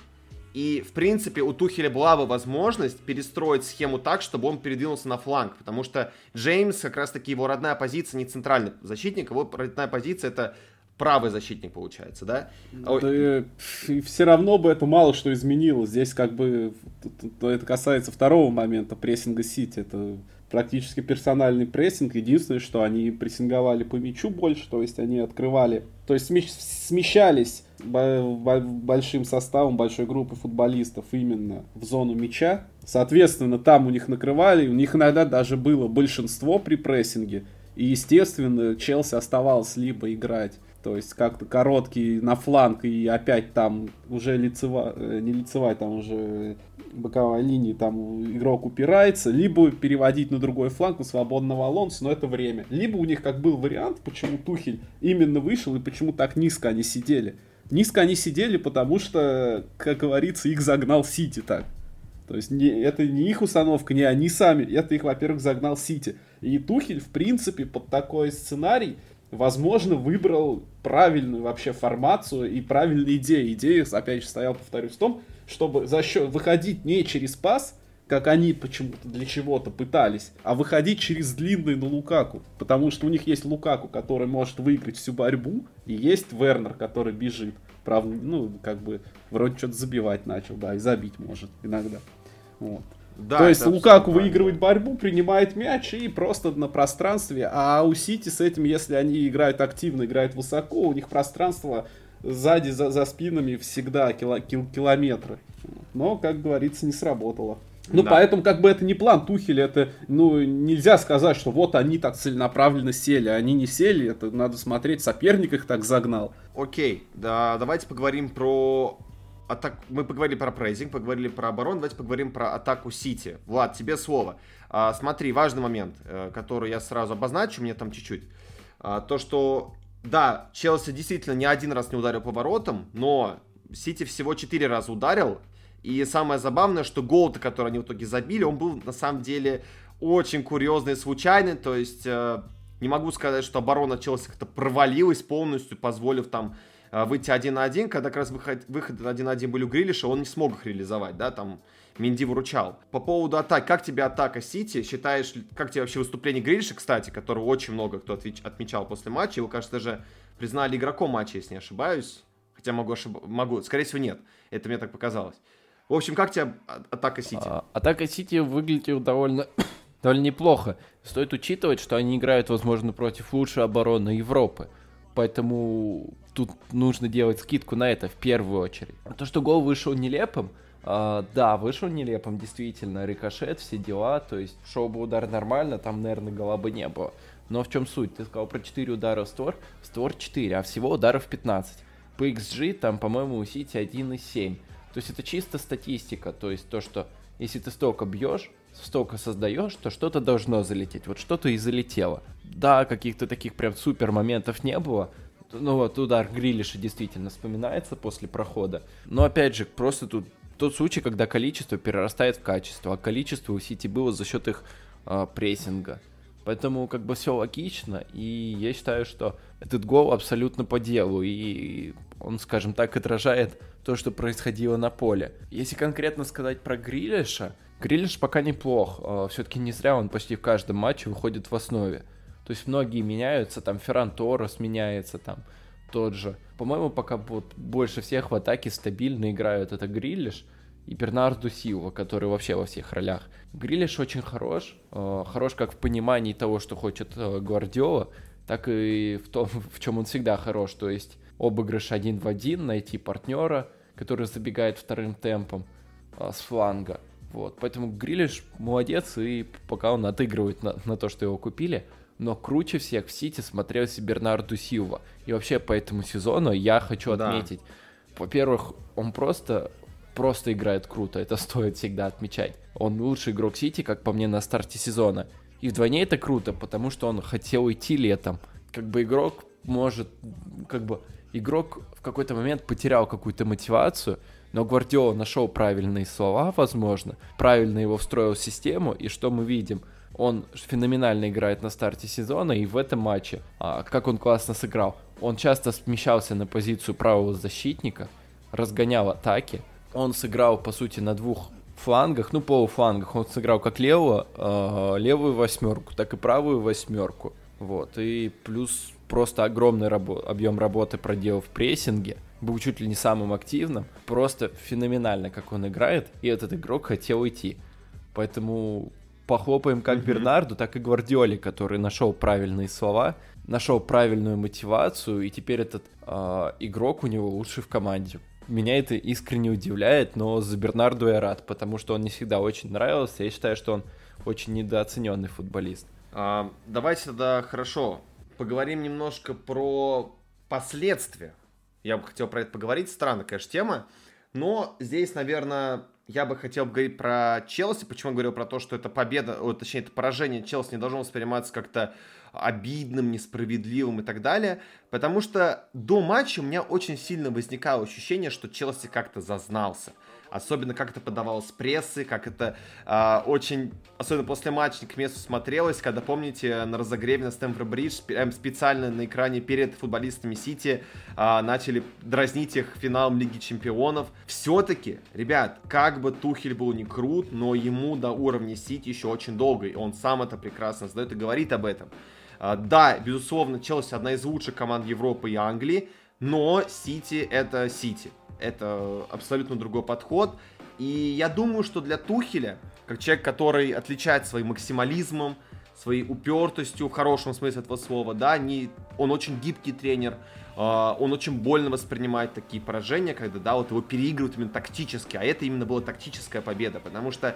и, в принципе, у Тухеля была бы возможность перестроить схему так, чтобы он передвинулся на фланг. Потому что Джеймс, как раз-таки его родная позиция не центральный защитник, его родная позиция это правый защитник получается, да? Да и все равно бы это мало что изменило. Здесь как бы это касается второго момента прессинга Сити. Это практически персональный прессинг. Единственное, что они прессинговали по мячу больше, то есть они открывали, то есть смещались большим составом, большой группы футболистов именно в зону мяча. Соответственно, там у них накрывали, у них иногда даже было большинство при прессинге. И, естественно, Челси оставалось либо играть то есть как-то короткий на фланг и опять там уже лицевая, э, не лицевая, там уже боковая линия, там игрок упирается, либо переводить на другой фланг, на свободного Алонса, но это время. Либо у них как был вариант, почему Тухель именно вышел и почему так низко они сидели. Низко они сидели, потому что, как говорится, их загнал Сити так. То есть не, это не их установка, не они сами, это их, во-первых, загнал Сити. И Тухель, в принципе, под такой сценарий возможно, выбрал правильную вообще формацию и правильные идеи. Идея, опять же, стояла, повторюсь, в том, чтобы за счет выходить не через пас, как они почему-то для чего-то пытались, а выходить через длинный на Лукаку. Потому что у них есть Лукаку, который может выиграть всю борьбу, и есть Вернер, который бежит. Правда, ну, как бы, вроде что-то забивать начал, да, и забить может иногда. Вот. Да, То есть Лукаку выигрывает борьбу, принимает мяч и просто на пространстве. А у Сити с этим, если они играют активно, играют высоко, у них пространство сзади, за, за спинами всегда кило, кил, километры. Но, как говорится, не сработало. Ну, да. поэтому, как бы это не план Тухеля, это, ну, нельзя сказать, что вот они так целенаправленно сели. Они не сели, это надо смотреть, соперник их так загнал. Окей, да, давайте поговорим про атак... мы поговорили про прейзинг, поговорили про оборону, давайте поговорим про атаку Сити. Влад, тебе слово. А, смотри, важный момент, э, который я сразу обозначу, мне там чуть-чуть. А, то, что, да, Челси действительно ни один раз не ударил по воротам, но Сити всего четыре раза ударил. И самое забавное, что гол-то, который они в итоге забили, он был на самом деле очень курьезный и случайный. То есть э, не могу сказать, что оборона Челси как-то провалилась полностью, позволив там а, выйти один на один, когда как раз выход, выход один на один были у Грилиша, он не смог их реализовать, да, там Минди выручал. По поводу атак, как тебе атака Сити? Считаешь, как тебе вообще выступление Грилиша, кстати, которого очень много кто отвеч, отмечал после матча, его, кажется, даже признали игроком матча, если не ошибаюсь. Хотя могу ошибаться, могу, скорее всего, нет. Это мне так показалось. В общем, как тебе атака Сити? А, атака Сити выглядела довольно, довольно неплохо. Стоит учитывать, что они играют, возможно, против лучшей обороны Европы. Поэтому тут нужно делать скидку на это в первую очередь. То, что гол вышел нелепым, Uh, да, вышел нелепым, действительно, рикошет, все дела, то есть шел бы удар нормально, там, наверное, гола бы не было. Но в чем суть? Ты сказал про 4 удара в створ, в створ 4, а всего ударов 15. По XG там, по-моему, у Сити 1,7. То есть это чисто статистика, то есть то, что если ты столько бьешь, столько создаешь, то что-то должно залететь. Вот что-то и залетело. Да, каких-то таких прям супер моментов не было, ну вот удар Грилиша действительно вспоминается после прохода. Но опять же, просто тут тот случай, когда количество перерастает в качество, а количество у Сити было за счет их э, прессинга. Поэтому как бы все логично, и я считаю, что этот гол абсолютно по делу, и он, скажем так, отражает то, что происходило на поле. Если конкретно сказать про Грилиша, Грилиш пока неплох, э, все-таки не зря он почти в каждом матче выходит в основе. То есть многие меняются, там Ферран Торрес меняется, там тот же. По-моему, пока вот больше всех в атаке стабильно играют это Грилиш и Бернарду Силва, который вообще во всех ролях. Грилиш очень хорош, э, хорош как в понимании того, что хочет э, Гвардиола, так и в том, в чем он всегда хорош, то есть обыгрыш один в один, найти партнера, который забегает вторым темпом э, с фланга. Вот, поэтому Грилиш молодец, и пока он отыгрывает на, на то, что его купили, но круче всех в Сити смотрелся Бернарду Силва. И вообще по этому сезону я хочу да. отметить. Во-первых, он просто просто играет круто, это стоит всегда отмечать. Он лучший игрок Сити, как по мне, на старте сезона. И вдвойне это круто, потому что он хотел уйти летом. Как бы игрок может, как бы игрок в какой-то момент потерял какую-то мотивацию, но Гвардиола нашел правильные слова, возможно, правильно его встроил в систему, и что мы видим – он феноменально играет на старте сезона, и в этом матче, а, как он классно сыграл. Он часто смещался на позицию правого защитника, разгонял атаки. Он сыграл, по сути, на двух флангах, ну, полуфлангах. Он сыграл как левого, э, левую восьмерку, так и правую восьмерку. Вот, и плюс просто огромный рабо- объем работы проделал в прессинге. Был чуть ли не самым активным. Просто феноменально, как он играет. И этот игрок хотел уйти. Поэтому похлопаем как mm-hmm. Бернарду, так и Гвардиоле, который нашел правильные слова, нашел правильную мотивацию, и теперь этот э, игрок у него лучший в команде. Меня это искренне удивляет, но за Бернарду я рад, потому что он не всегда очень нравился. Я считаю, что он очень недооцененный футболист. А, давайте тогда хорошо поговорим немножко про последствия. Я бы хотел про это поговорить. Странная, конечно, тема. Но здесь, наверное, я бы хотел говорить про Челси. Почему я говорил про то, что это победа, о, точнее, это поражение Челси не должно восприниматься как-то обидным, несправедливым и так далее. Потому что до матча у меня очень сильно возникало ощущение, что Челси как-то зазнался. Особенно как это подавалось прессы, как это э, очень, особенно после матча к месту смотрелось, когда, помните, на разогреве на Стэнфорд Бридж эм, специально на экране перед футболистами Сити э, начали дразнить их финалом Лиги Чемпионов. Все-таки, ребят, как бы Тухель был не крут, но ему до уровня Сити еще очень долго, и он сам это прекрасно знает и говорит об этом. Э, да, безусловно, Челси одна из лучших команд Европы и Англии, но Сити это Сити. Это абсолютно другой подход. И я думаю, что для Тухеля, как человек, который отличается своим максимализмом, своей упертостью в хорошем смысле этого слова, да, не, он очень гибкий тренер, э, он очень больно воспринимает такие поражения, когда, да, вот его переигрывают именно тактически, а это именно была тактическая победа, потому что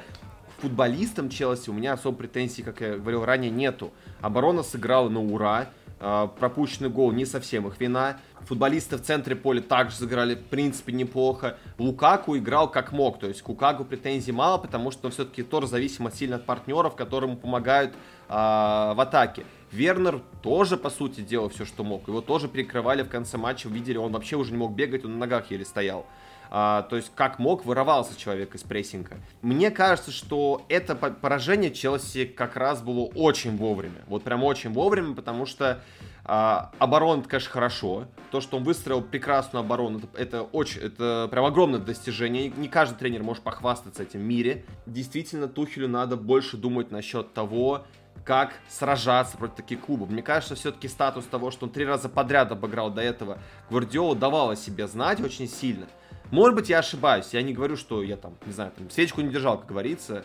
футболистам Челси у меня особо претензий, как я говорил ранее, нету. Оборона сыграла на ура, пропущенный гол не совсем их вина, Футболисты в центре поля также сыграли, в принципе, неплохо. Лукаку играл как мог. То есть к Лукаку претензий мало, потому что он все-таки тоже зависим сильно от партнеров, которые ему помогают а, в атаке. Вернер тоже, по сути, делал все, что мог. Его тоже перекрывали в конце матча, видели, он вообще уже не мог бегать, он на ногах еле стоял. А, то есть, как мог, вырывался человек из прессинга. Мне кажется, что это поражение Челси как раз было очень вовремя. Вот прям очень вовремя, потому что а, оборона, конечно, хорошо. То, что он выстроил прекрасную оборону, это, это очень, это прям огромное достижение. Не каждый тренер может похвастаться этим в мире. Действительно, Тухелю надо больше думать насчет того, как сражаться против таких клубов. Мне кажется, все-таки статус того, что он три раза подряд обыграл до этого Гвардиолу, давал о себе знать очень сильно. Может быть, я ошибаюсь. Я не говорю, что я там, не знаю, там, свечку не держал, как говорится.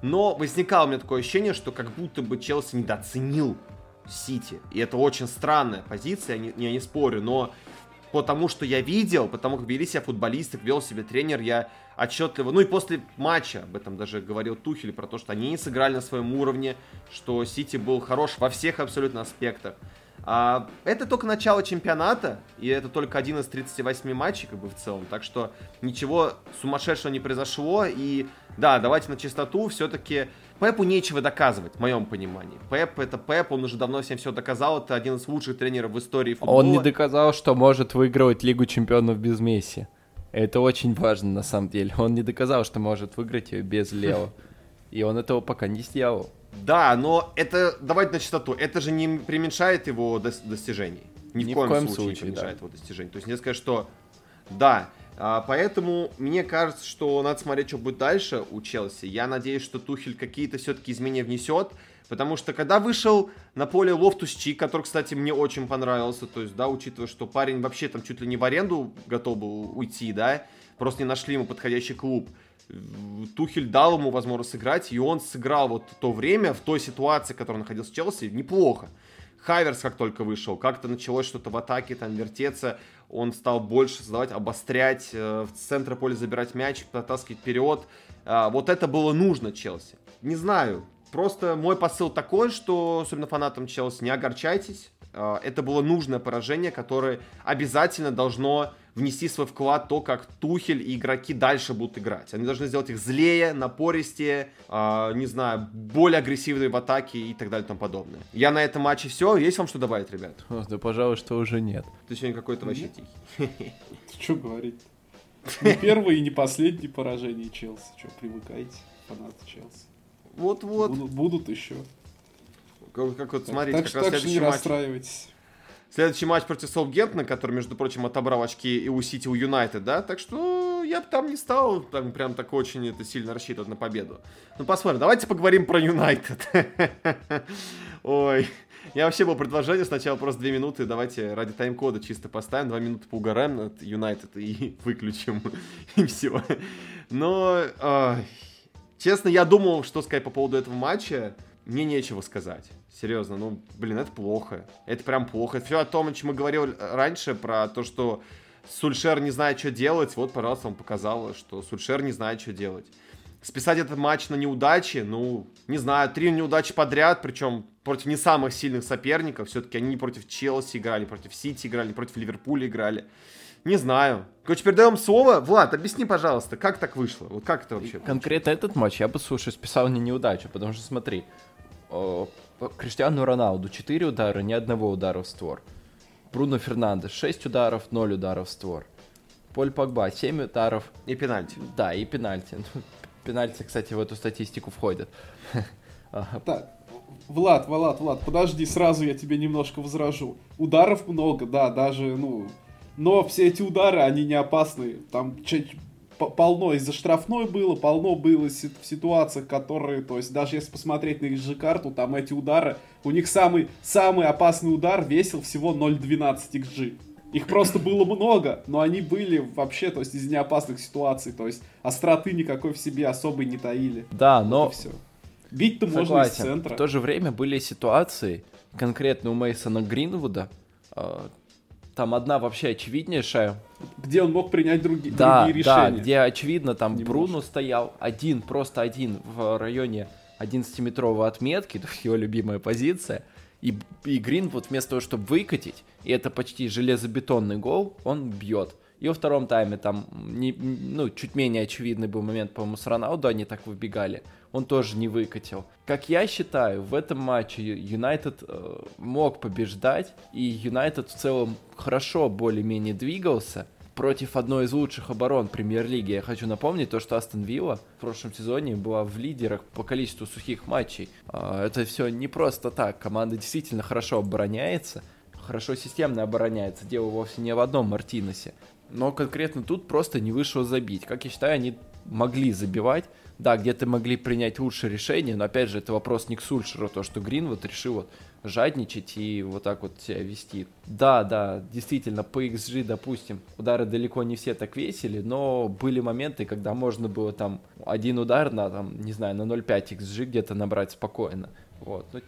Но возникало у меня такое ощущение, что как будто бы Челси недооценил Сити. И это очень странная позиция, я не, я не спорю, но потому что я видел, потому как вели себя футболисты, вел себя тренер, я отчетливо, ну и после матча, об этом даже говорил Тухель, про то, что они не сыграли на своем уровне, что Сити был хорош во всех абсолютно аспектах. А, это только начало чемпионата, и это только один из 38 матчей, как бы в целом. Так что ничего сумасшедшего не произошло. И да, давайте на чистоту, все-таки Пепу нечего доказывать, в моем понимании. Пеп это Пеп, он уже давно всем все доказал, это один из лучших тренеров в истории футбола. Он не доказал, что может выигрывать Лигу Чемпионов без Месси. Это очень важно на самом деле. Он не доказал, что может выиграть ее без Лео. И он этого пока не сделал. Да, но это, давайте начистоту, это же не преуменьшает его достижений. Ни, Ни в коем, коем случае, случае не преуменьшает да. его достижений. То есть не сказать, что да, а, поэтому мне кажется, что надо смотреть, что будет дальше у Челси. Я надеюсь, что Тухель какие-то все-таки изменения внесет. Потому что когда вышел на поле Лофтус Чик, который, кстати, мне очень понравился, то есть, да, учитывая, что парень вообще там чуть ли не в аренду готов был уйти, да, просто не нашли ему подходящий клуб. Тухель дал ему возможность сыграть, и он сыграл вот то время в той ситуации, в которой находился Челси, неплохо. Хайверс как только вышел, как-то началось что-то в атаке, там вертеться, он стал больше создавать, обострять, э, в центр поля забирать мяч, протаскивать вперед. Э, вот это было нужно Челси. Не знаю, просто мой посыл такой, что, особенно фанатам Челси, не огорчайтесь. Э, это было нужное поражение, которое обязательно должно внести свой вклад в то, как Тухель и игроки дальше будут играть. Они должны сделать их злее, напористее, э, не знаю, более агрессивные в атаке и так далее и тому подобное. Я на этом матче все. Есть вам что добавить, ребят? О, да, пожалуй, что уже нет. Ты сегодня какой-то вообще тихий. Что говорить? Не первое и не последнее поражение Челси. Что, привыкайте, фанаты Челси. Вот-вот. Будут, будут еще. Как, как вот, смотрите, так, как так, раз так не матч. расстраивайтесь. Следующий матч против Саутгемптона, который, между прочим, отобрал очки и у Сити, у Юнайтед, да, так что я бы там не стал там прям так очень это сильно рассчитывать на победу. Ну, посмотрим. Давайте поговорим про Юнайтед. Ой, я вообще был предложение сначала просто две минуты, давайте ради тайм-кода чисто поставим, два минуты поугараем над Юнайтед и выключим, и все. Но, честно, я думал, что сказать по поводу этого матча, мне нечего сказать. Серьезно, ну, блин, это плохо. Это прям плохо. Все о том, о чем мы говорили раньше, про то, что Сульшер не знает, что делать. Вот, пожалуйста, он показал, что Сульшер не знает, что делать. списать этот матч на неудачи, ну, не знаю, три неудачи подряд, причем против не самых сильных соперников. Все-таки они не против Челси играли, против Сити играли, не против Ливерпуля играли. Не знаю. Короче, передаем слово. Влад, объясни, пожалуйста, как так вышло? Вот как это вообще? Конкретно этот матч я бы, слушай, списал не неудачу, потому что смотри, Криштиану Роналду 4 удара, ни одного удара в створ. Бруно Фернандес 6 ударов, 0 ударов в створ. Поль Погба 7 ударов. И пенальти. Да, и пенальти. Ну, пенальти, кстати, в эту статистику входят. Так, Влад, Влад, Влад, подожди, сразу я тебе немножко возражу. Ударов много, да, даже, ну, но все эти удары, они не опасны. Там полно из-за штрафной было, полно было в ситуациях, которые, то есть даже если посмотреть на XG карту, там эти удары, у них самый, самый опасный удар весил всего 0.12 XG. Их просто было много, но они были вообще, то есть из неопасных ситуаций, то есть остроты никакой в себе особой не таили. Да, но... Вот все. Бить-то можно из центра. В то же время были ситуации, конкретно у Мейсона Гринвуда, а, там одна вообще очевиднейшая. Где он мог принять други, да, другие решения. Да, где очевидно там Не Бруно может. стоял один, просто один в районе 11-метровой отметки, его любимая позиция. И, и Грин вот вместо того, чтобы выкатить, и это почти железобетонный гол, он бьет. И во втором тайме там не, ну, чуть менее очевидный был момент, по-моему, с Роналду они так выбегали. Он тоже не выкатил. Как я считаю, в этом матче Юнайтед э, мог побеждать, и Юнайтед в целом хорошо более-менее двигался против одной из лучших оборон премьер-лиги. Я хочу напомнить то, что Астон Вилла в прошлом сезоне была в лидерах по количеству сухих матчей. Э, это все не просто так. Команда действительно хорошо обороняется, хорошо системно обороняется. Дело вовсе не в одном Мартинесе. Но конкретно тут просто не вышло забить. Как я считаю, они могли забивать. Да, где-то могли принять лучшее решение, но опять же, это вопрос не к Сульшеру, то, что Грин вот решил вот жадничать и вот так вот себя вести. Да, да, действительно, по XG, допустим, удары далеко не все так весили, но были моменты, когда можно было там один удар на, там, не знаю, на 0,5 XG где-то набрать спокойно. Вот, но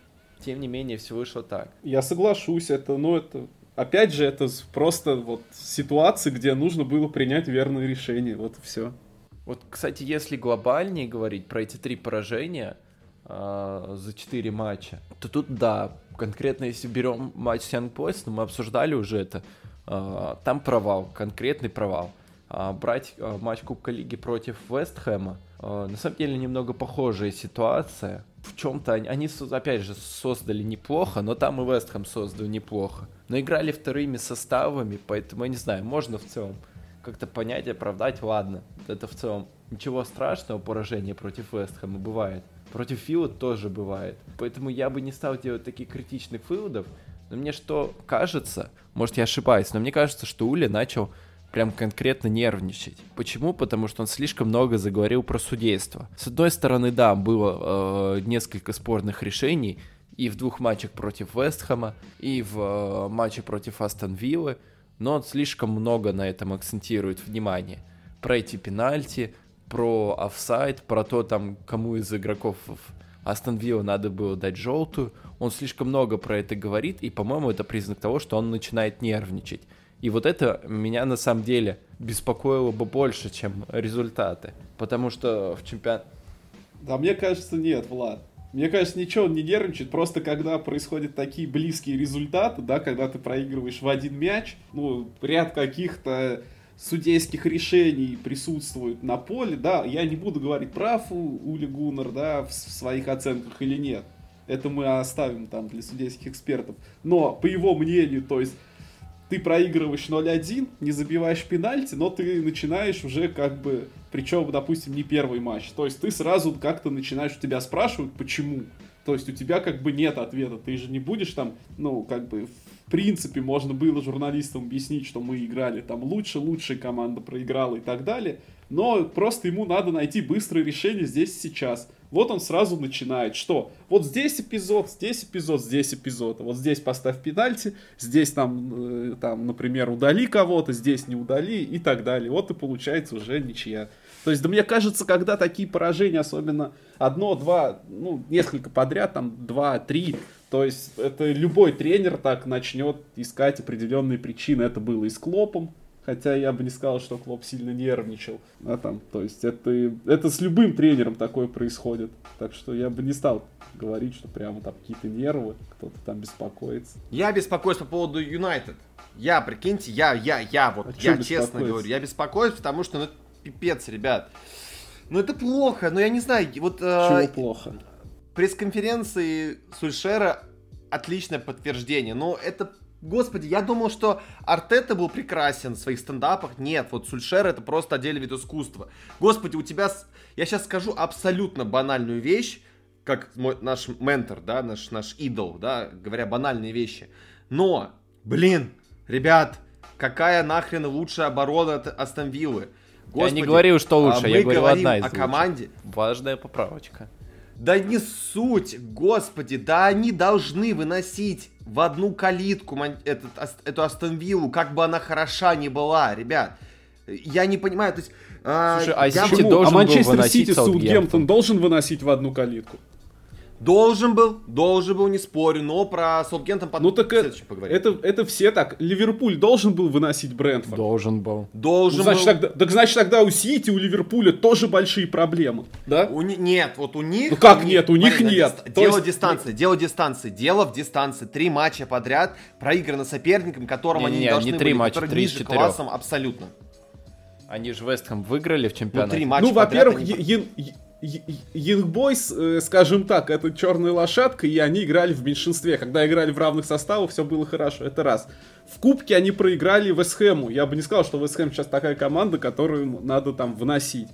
тем не менее, все вышло так. Я соглашусь, это, ну, это опять же, это просто вот ситуации, где нужно было принять верное решение. Вот и все. Вот, кстати, если глобальнее говорить про эти три поражения э, за четыре матча, то тут да, конкретно если берем матч с Young Boys, ну, мы обсуждали уже это, э, там провал, конкретный провал. А брать э, матч Кубка Лиги против Вестхэма, э, на самом деле немного похожая ситуация. В чем-то они, они, опять же, создали неплохо, но там и Вестхэм создал неплохо. Но играли вторыми составами, поэтому, я не знаю, можно в целом как-то понять, оправдать, ладно. Это в целом ничего страшного, поражение против Вестхэма бывает. Против Фила тоже бывает. Поэтому я бы не стал делать таких критичных выводов. Но мне что кажется, может я ошибаюсь, но мне кажется, что Уля начал прям конкретно нервничать. Почему? Потому что он слишком много заговорил про судейство. С одной стороны, да, было э, несколько спорных решений и в двух матчах против Вестхэма, и в э, матче против Астон Виллы, но он слишком много на этом акцентирует внимание. Про эти пенальти, про офсайд, про то, там, кому из игроков Астон Вилла надо было дать желтую. Он слишком много про это говорит, и, по-моему, это признак того, что он начинает нервничать. И вот это меня на самом деле беспокоило бы больше, чем результаты. Потому что в чемпионате... Да мне кажется, нет, Влад. Мне кажется, ничего он не нервничает, просто когда происходят такие близкие результаты, да, когда ты проигрываешь в один мяч, ну, ряд каких-то судейских решений присутствует на поле, да, я не буду говорить, прав Ули Гуннер, да, в своих оценках или нет. Это мы оставим там для судейских экспертов. Но, по его мнению, то есть, ты проигрываешь 0-1, не забиваешь пенальти, но ты начинаешь уже как бы причем, допустим, не первый матч. То есть ты сразу как-то начинаешь, тебя спрашивают, почему. То есть у тебя как бы нет ответа. Ты же не будешь там, ну, как бы, в принципе, можно было журналистам объяснить, что мы играли там лучше, лучшая команда проиграла и так далее. Но просто ему надо найти быстрое решение здесь сейчас. Вот он сразу начинает, что вот здесь эпизод, здесь эпизод, здесь эпизод. Вот здесь поставь пенальти, здесь там, э, там например, удали кого-то, здесь не удали и так далее. Вот и получается уже ничья. То есть, да мне кажется, когда такие поражения, особенно одно, два, ну, несколько подряд, там, два, три, то есть, это любой тренер так начнет искать определенные причины. Это было и с Клопом, Хотя я бы не сказал, что Клоп сильно нервничал. А там, то есть это, это с любым тренером такое происходит. Так что я бы не стал говорить, что прямо там какие-то нервы, кто-то там беспокоится. Я беспокоюсь по поводу Юнайтед. Я, прикиньте, я, я, я, вот, а я честно говорю, я беспокоюсь, потому что, ну, пипец, ребят. Ну, это плохо, но я не знаю, вот... Э, Чего э, плохо? Пресс-конференции Сульшера отличное подтверждение, но это Господи, я думал, что Артета был прекрасен в своих стендапах. Нет, вот Сульшер это просто отдельный вид искусства. Господи, у тебя... Я сейчас скажу абсолютно банальную вещь, как мой, наш ментор, да, наш, наш идол, да, говоря банальные вещи. Но, блин, ребят, какая нахрен лучшая оборона от Астон Виллы? Господи, я не говорил, что лучше, а я говорил одна из о команде. Важная поправочка. Да не суть, господи, да они должны выносить в одну калитку этот, эту Астон Виллу, как бы она хороша ни была, ребят. Я не понимаю, то есть... А, Слушай, а Сити должен а Манчестер Сити Саутгемптон должен выносить в одну калитку? Должен был, должен был, не спорю, но про Саутгемптон потом ну, так это, поговорим. Это, это все так. Ливерпуль должен был выносить Брентфорд? Должен был. Должен ну, значит, был. Тогда, так значит тогда у Сити, у Ливерпуля тоже большие проблемы, да? У, нет, вот у них... Ну как у нет, у них смотри, нет. Дист... Дело есть... дистанции, дело дистанции, дело в дистанции. Три матча подряд проиграно соперником, которым не, они не, не должны не три были, матча, который три ниже классом абсолютно. Они же Вестхэм выиграли в чемпионате. Ну, три матча ну во-первых, они... Янгбойс, э, скажем так, это черная лошадка, и они играли в меньшинстве. Когда играли в равных составах, все было хорошо. Это раз. В Кубке они проиграли Вестхэму. Я бы не сказал, что Вестхэм сейчас такая команда, которую надо там вносить.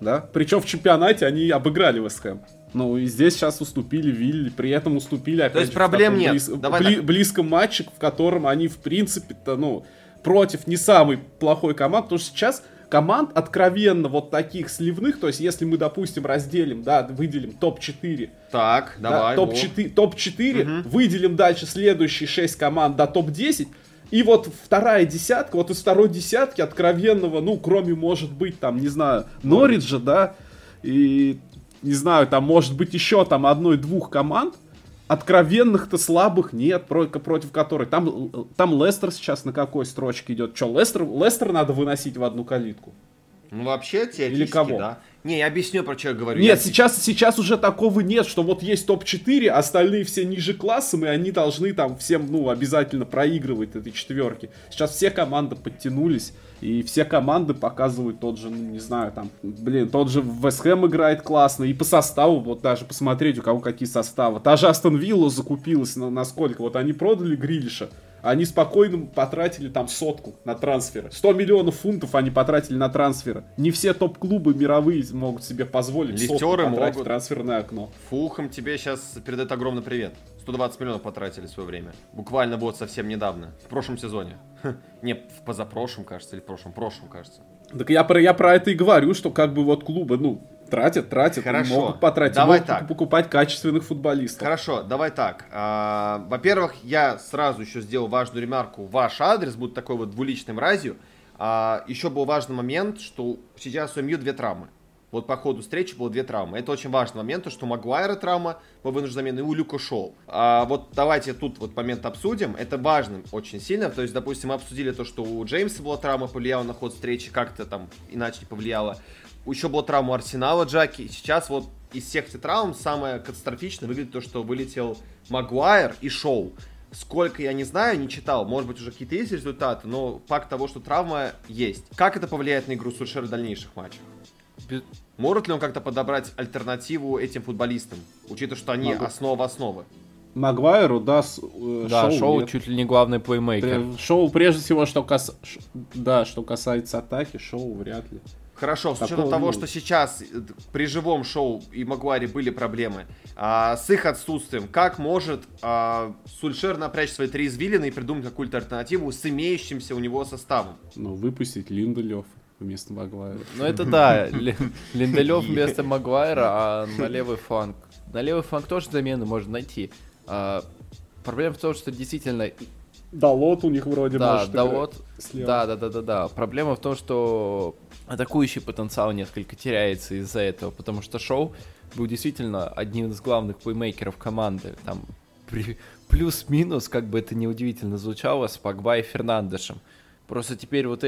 Да? Причем в чемпионате они обыграли Вестхэм. Ну и здесь сейчас уступили Вилли, при этом уступили опять То есть проблем нет. Близ, бли, близком матче, в котором они в принципе-то, ну, против не самой плохой команды, потому что сейчас команд откровенно вот таких сливных, то есть если мы, допустим, разделим, да, выделим топ-4. Так, да, давай. Топ-4, топ-4 угу. выделим дальше следующие 6 команд до топ-10. И вот вторая десятка, вот из второй десятки откровенного, ну, кроме, может быть, там, не знаю, Норриджа, да, и, не знаю, там, может быть, еще там одной-двух команд, откровенных-то слабых нет, против которой. Там, там Лестер сейчас на какой строчке идет? Че, Лестер, Лестер надо выносить в одну калитку? Ну, вообще, теоретически, Или кого? да. Не, я объясню, про что я говорю. Нет, я... сейчас, сейчас уже такого нет, что вот есть топ-4, остальные все ниже классом, и они должны там всем, ну, обязательно проигрывать этой четверки. Сейчас все команды подтянулись, и все команды показывают тот же, ну, не знаю, там, блин, тот же Вестхэм играет классно, и по составу, вот даже посмотреть, у кого какие составы. Та же Астон Вилла закупилась на, на сколько, вот они продали Грилиша, они спокойно потратили там сотку на трансферы. 100 миллионов фунтов они потратили на трансферы. Не все топ-клубы мировые могут себе позволить Лифтеры потратить могут... трансферное окно. Фулхам тебе сейчас передает огромный привет. 120 миллионов потратили в свое время. Буквально вот совсем недавно. В прошлом сезоне. Не, в позапрошлом, кажется, или в прошлом. Прошлом, кажется. Так я про, я про это и говорю, что как бы вот клубы, ну, тратят, тратят, Хорошо. могут потратить, давай могут так. покупать качественных футболистов. Хорошо, давай так. А, во-первых, я сразу еще сделал важную ремарку. Ваш адрес будет такой вот двуличным разью. А, еще был важный момент, что сейчас у МЮ две травмы. Вот по ходу встречи было две травмы. Это очень важный момент, то, что Магуайра травма по вынужденной замены и у Люка Шоу. А вот давайте тут вот момент обсудим. Это важно очень сильно. То есть, допустим, мы обсудили то, что у Джеймса была травма, повлияла на ход встречи, как-то там иначе не повлияло. Еще была травма Арсенала Джаки. Сейчас вот из всех этих травм самое катастрофичное выглядит то, что вылетел Магуайр и Шоу. Сколько я не знаю, не читал, может быть уже какие-то есть результаты, но факт того, что травма есть. Как это повлияет на игру Сульшера в дальнейших матчах? Может ли он как-то подобрать альтернативу этим футболистам, учитывая, что они Могу. основа основы? Магуайру, да, с, э, да, шоу, шоу чуть ли не главный плеймейкер. Шоу, прежде всего, что, кас... да, что касается атаки, шоу вряд ли. Хорошо, с учетом того, что сейчас э, при живом шоу и Магуаре были проблемы, а, с их отсутствием, как может а, Сульшер напрячь свои три извилины и придумать какую-то альтернативу с имеющимся у него составом? Ну, выпустить Линделев вместо Магуайра. Ну это да, Линделев вместо Магуайра, а на левый фланг. На левый фланг тоже замены можно найти. А, проблема в том, что действительно... Далот у них вроде да, может Далот, да, да, да, да, да. Проблема в том, что атакующий потенциал несколько теряется из-за этого, потому что Шоу был действительно одним из главных плеймейкеров команды. Там плюс-минус, как бы это неудивительно звучало, с Погба и Фернандешем. Просто теперь вот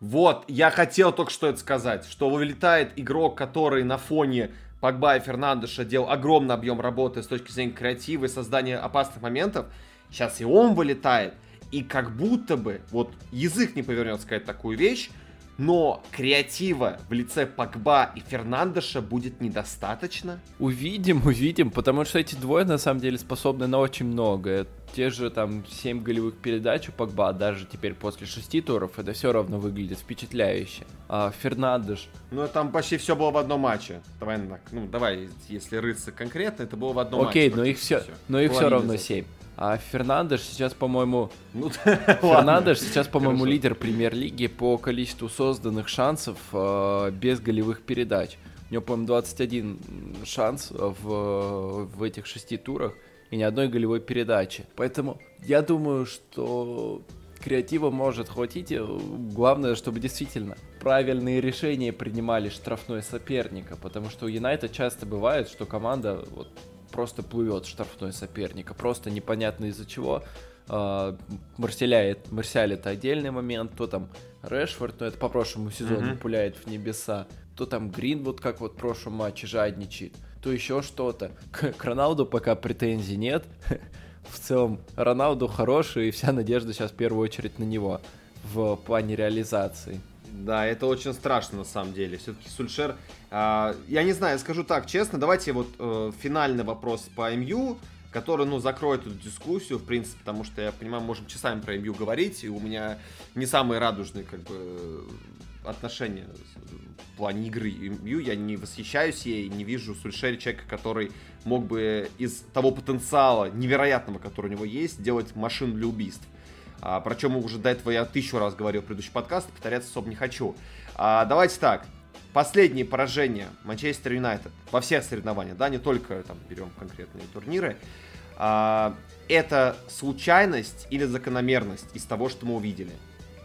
Вот, я хотел только что это сказать, что вылетает игрок, который на фоне Погба и Фернандеша делал огромный объем работы с точки зрения креатива и создания опасных моментов. Сейчас и он вылетает, и как будто бы, вот язык не повернется сказать такую вещь, но креатива в лице Погба и Фернандеша будет недостаточно. Увидим, увидим, потому что эти двое на самом деле способны на очень многое. Те же там 7 голевых передач у Погба, даже теперь после 6 туров, это все равно выглядит впечатляюще. А Фернандеш... Ну, там почти все было в одном матче. Давай, ну, давай, если рыться конкретно, это было в одном Окей, матче. но их все, но их все равно 7. А Фернандеш сейчас, по-моему... Ну, Фернандеш сейчас, по-моему, лидер премьер-лиги по количеству созданных шансов э, без голевых передач. У него, по-моему, 21 шанс в, в этих шести турах и ни одной голевой передачи. Поэтому я думаю, что креатива может хватить. Главное, чтобы действительно правильные решения принимали штрафной соперника, потому что у Юнайта часто бывает, что команда вот, просто плывет штрафной соперника, просто непонятно из-за чего. Uh, Марселя, Марсиаль это отдельный момент, то там Решфорд, но это по прошлому сезону mm-hmm. пуляет в небеса, то там Гринвуд, как вот в прошлом матче, жадничает, то еще что-то. К, к Роналду пока претензий нет. в целом, Роналду хороший, и вся надежда сейчас в первую очередь на него в плане реализации. Да, это очень страшно на самом деле. Все-таки Сульшер, э, я не знаю, скажу так честно, давайте вот э, финальный вопрос по МЮ, который, ну, закроет эту дискуссию, в принципе, потому что я понимаю, можем часами про МЮ говорить, и у меня не самые радужные, как бы, отношения в плане игры МЮ, я не восхищаюсь ей, не вижу в Сульшере человека, который мог бы из того потенциала невероятного, который у него есть, сделать машину для убийств. А, про чем уже до этого я тысячу раз говорил в предыдущий подкаст, повторяться особо не хочу. А, давайте так. Последние поражения Манчестер Юнайтед во всех соревнованиях, да, не только там берем конкретные турниры. А, это случайность или закономерность из того, что мы увидели?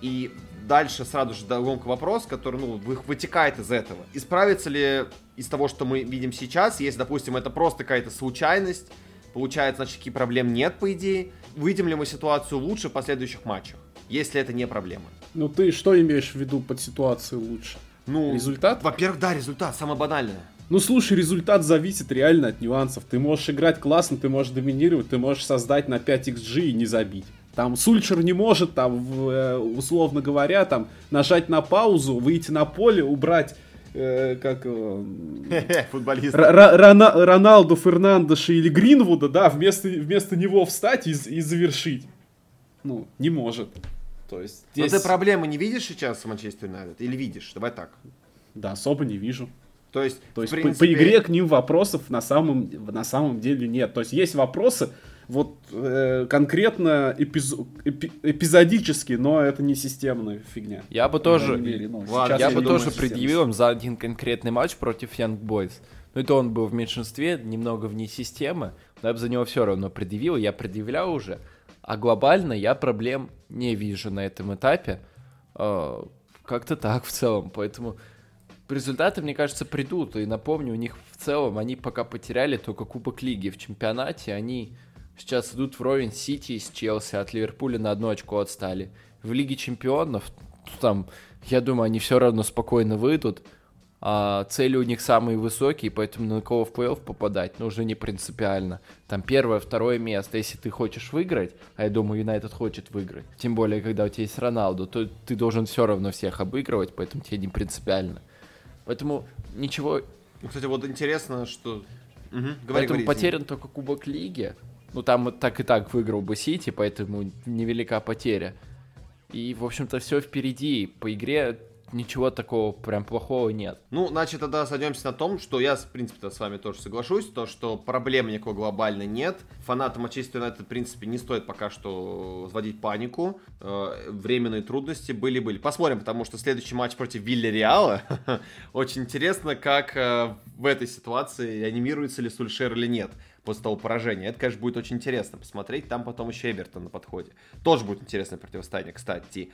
И дальше сразу же громко вопрос, который, ну, вытекает из этого. Исправится ли из того, что мы видим сейчас, если, допустим, это просто какая-то случайность, получается, значит, каких проблем нет, по идее, Увидим ли мы ситуацию лучше в последующих матчах, если это не проблема? Ну ты что имеешь в виду под ситуацией лучше? Ну, результат? Во-первых, да, результат, самое банальное. Ну слушай, результат зависит реально от нюансов. Ты можешь играть классно, ты можешь доминировать, ты можешь создать на 5 xg и не забить. Там Сульчер не может, там, э, условно говоря, там, нажать на паузу, выйти на поле, убрать э, как футболист Роналду, Фернандеша или Гринвуда, да, вместо, вместо него встать и, и завершить. Ну, не может. То есть здесь... Но ты проблемы не видишь сейчас в Манчестер Юнайтед? Или видишь? Давай так. Да, особо не вижу. То есть, То есть принципе... по, по игре к ним вопросов на самом, на самом деле нет. То есть есть вопросы, вот э, конкретно эпиз... эпи... эпизодически, но это не системная фигня. Я бы тоже, мере, ну, Ладно, я бы тоже предъявил им за один конкретный матч против Young Boys. Ну, это он был в меньшинстве, немного вне системы, но я бы за него все равно предъявил, я предъявлял уже. А глобально я проблем не вижу на этом этапе. Э, как-то так в целом, поэтому результаты, мне кажется, придут. И напомню, у них в целом, они пока потеряли только Кубок Лиги в чемпионате, они сейчас идут вровень Сити с Челси, от Ливерпуля на одно очко отстали. В Лиге Чемпионов, там, я думаю, они все равно спокойно выйдут. А цели у них самые высокие, поэтому на кого в плей-офф попадать, ну, уже не принципиально. Там первое, второе место, если ты хочешь выиграть, а я думаю, Юнайтед хочет выиграть, тем более, когда у тебя есть Роналду, то ты должен все равно всех обыгрывать, поэтому тебе не принципиально. Поэтому ничего... Кстати, вот интересно, что... Угу. Говори, Поэтому говори, потерян только Кубок Лиги. Ну, там так и так выиграл бы Сити, поэтому невелика потеря. И, в общем-то, все впереди. По игре ничего такого прям плохого нет. Ну, значит, тогда сойдемся на том, что я, в принципе, с вами тоже соглашусь, то, что проблем никакой глобальной нет. Фанаты Манчестер Юнайтед, в принципе, не стоит пока что вводить панику. Э, временные трудности были-были. Посмотрим, потому что следующий матч против Вилли Реала. Очень интересно, как э, в этой ситуации анимируется ли Сульшер или нет после того поражения. Это, конечно, будет очень интересно посмотреть. Там потом еще Эвертон на подходе. Тоже будет интересное противостояние, кстати.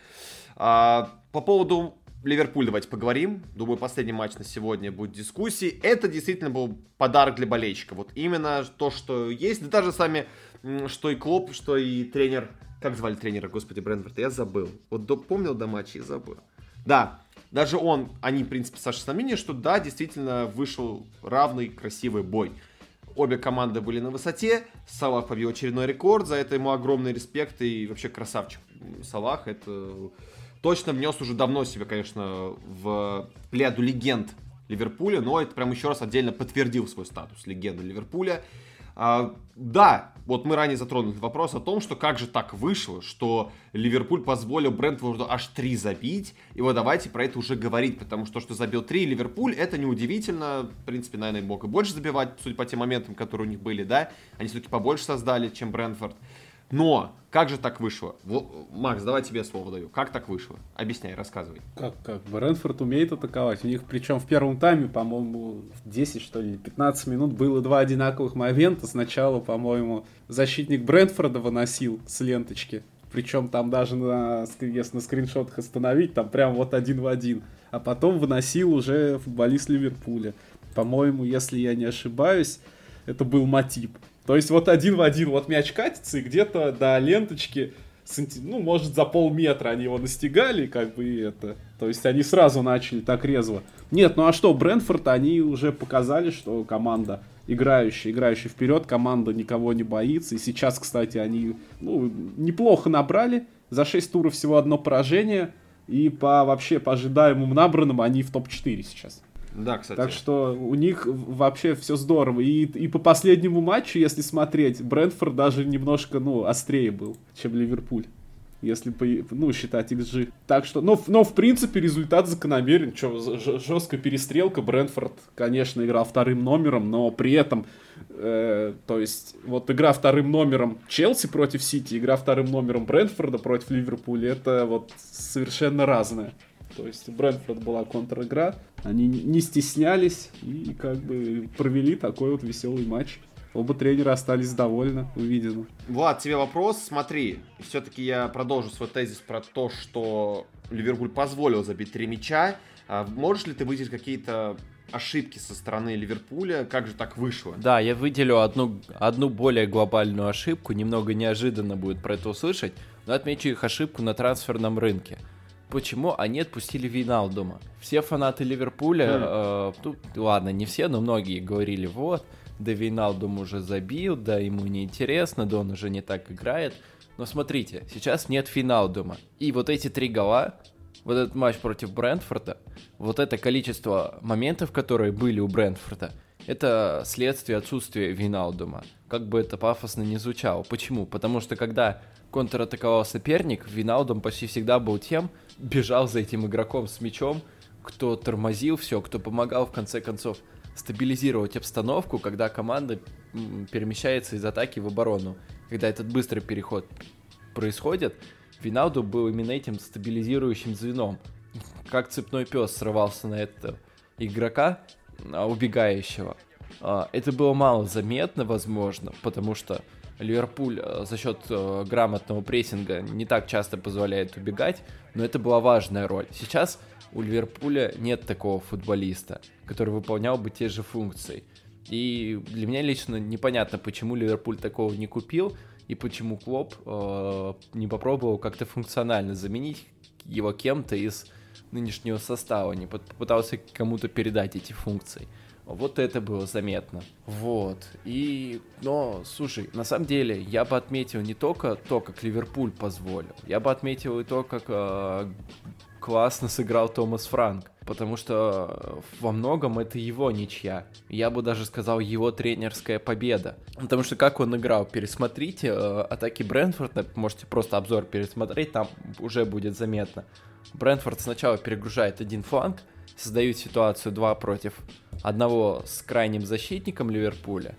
А, по поводу Ливерпуль давайте поговорим. Думаю, последний матч на сегодня будет дискуссии. Это действительно был подарок для болельщика. Вот именно то, что есть. Да даже сами, что и Клоп, что и тренер... Как звали тренера, господи, Брэнфорд? Я забыл. Вот до, помнил до матча и забыл. Да, даже он, они, в принципе, сошлись на мнение, что да, действительно вышел равный, красивый бой. Обе команды были на высоте. Салах побил очередной рекорд. За это ему огромный респект и вообще красавчик. Салах это точно внес уже давно себе, конечно, в плеяду легенд Ливерпуля, но это прям еще раз отдельно подтвердил свой статус легенды Ливерпуля. А, да, вот мы ранее затронули вопрос о том, что как же так вышло, что Ливерпуль позволил Брентфорду аж три забить, и вот давайте про это уже говорить, потому что то, что забил три Ливерпуль, это неудивительно, в принципе, наверное, мог и больше забивать, судя по тем моментам, которые у них были, да, они все-таки побольше создали, чем Брентфорд. Но как же так вышло? Макс, давай тебе слово даю. Как так вышло? Объясняй, рассказывай. Как, как? Брэнфорд умеет атаковать. У них, причем в первом тайме, по-моему, 10, что ли, 15 минут было два одинаковых момента. Сначала, по-моему, защитник Брэнфорда выносил с ленточки. Причем там даже на, если на скриншотах остановить, там прям вот один в один. А потом выносил уже футболист Ливерпуля. По-моему, если я не ошибаюсь, это был Матип. То есть вот один в один вот мяч катится, и где-то до ленточки, ну, может, за полметра они его настигали, как бы это. То есть они сразу начали так резво. Нет, ну а что, Брэнфорд, они уже показали, что команда играющая, играющая вперед, команда никого не боится. И сейчас, кстати, они ну, неплохо набрали. За 6 туров всего одно поражение. И по вообще по ожидаемым набранным они в топ-4 сейчас. Да, кстати. Так что у них вообще все здорово. И, и по последнему матчу, если смотреть, Брентфорд даже немножко, ну, острее был, чем Ливерпуль. Если, по, ну, считать XG. Так что, но, но в принципе, результат закономерен. Че, жесткая перестрелка. Брентфорд, конечно, играл вторым номером, но при этом, э, то есть, вот игра вторым номером Челси против Сити, игра вторым номером Брентфорда против Ливерпуля, это вот совершенно разное. То есть у Брэнфорд была контр-игра, они не стеснялись и как бы провели такой вот веселый матч. Оба тренера остались довольны увиденным. Влад, тебе вопрос. Смотри, все-таки я продолжу свой тезис про то, что Ливерпуль позволил забить три мяча. А можешь ли ты выделить какие-то ошибки со стороны Ливерпуля? Как же так вышло? Да, я выделю одну, одну более глобальную ошибку. Немного неожиданно будет про это услышать, но отмечу их ошибку на трансферном рынке почему они отпустили Виналдума. Все фанаты Ливерпуля, mm. э, ну, ладно, не все, но многие говорили, вот, да Виналдум уже забил, да ему не интересно, да он уже не так играет. Но смотрите, сейчас нет Финалдума. И вот эти три гола, вот этот матч против Брентфорда, вот это количество моментов, которые были у Брентфорда, это следствие отсутствия Виналдума. Как бы это пафосно не звучало. Почему? Потому что когда контратаковал соперник, Виналдум почти всегда был тем, бежал за этим игроком с мячом, кто тормозил все, кто помогал в конце концов стабилизировать обстановку, когда команда перемещается из атаки в оборону. Когда этот быстрый переход происходит, Виналду был именно этим стабилизирующим звеном. Как цепной пес срывался на этого игрока, а, убегающего. А, это было мало заметно, возможно, потому что Ливерпуль э, за счет э, грамотного прессинга не так часто позволяет убегать, но это была важная роль. Сейчас у Ливерпуля нет такого футболиста, который выполнял бы те же функции. И для меня лично непонятно, почему Ливерпуль такого не купил, и почему Клоп э, не попробовал как-то функционально заменить его кем-то из нынешнего состава, не попытался кому-то передать эти функции. Вот это было заметно. Вот. И, но, слушай, на самом деле, я бы отметил не только то, как Ливерпуль позволил, я бы отметил и то, как э, классно сыграл Томас Франк. Потому что во многом это его ничья. Я бы даже сказал, его тренерская победа. Потому что как он играл, пересмотрите э, атаки Брэнфорда, можете просто обзор пересмотреть, там уже будет заметно. Брэнфорд сначала перегружает один фланг, создают ситуацию 2 против одного с крайним защитником Ливерпуля.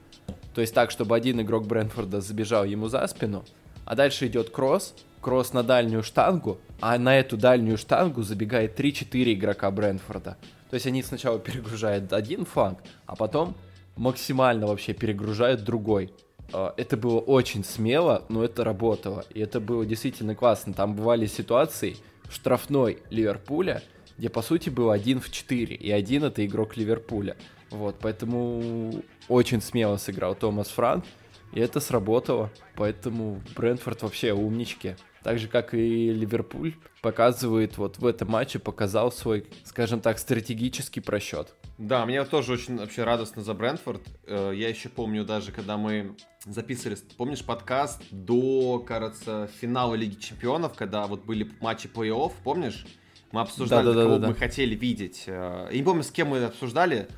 То есть так, чтобы один игрок Брэнфорда забежал ему за спину, а дальше идет кросс, кросс на дальнюю штангу, а на эту дальнюю штангу забегает 3-4 игрока Брэнфорда. То есть они сначала перегружают один фланг, а потом максимально вообще перегружают другой. А, это было очень смело, но это работало. И это было действительно классно. Там бывали ситуации в штрафной Ливерпуля, где по сути был один в 4, и один это игрок Ливерпуля. Вот, поэтому очень смело сыграл Томас Франк, и это сработало. Поэтому Брентфорд вообще умнички. так же, как и Ливерпуль, показывает, вот в этом матче показал свой, скажем так, стратегический просчет. Да, мне тоже очень вообще радостно за Брентфорд. Э, я еще помню даже, когда мы записывали, помнишь, подкаст до, кажется, финала Лиги Чемпионов, когда вот были матчи плей-офф, помнишь? Мы обсуждали, да, да, кого да, да, мы хотели видеть. Э, я не помню, с кем мы это обсуждали.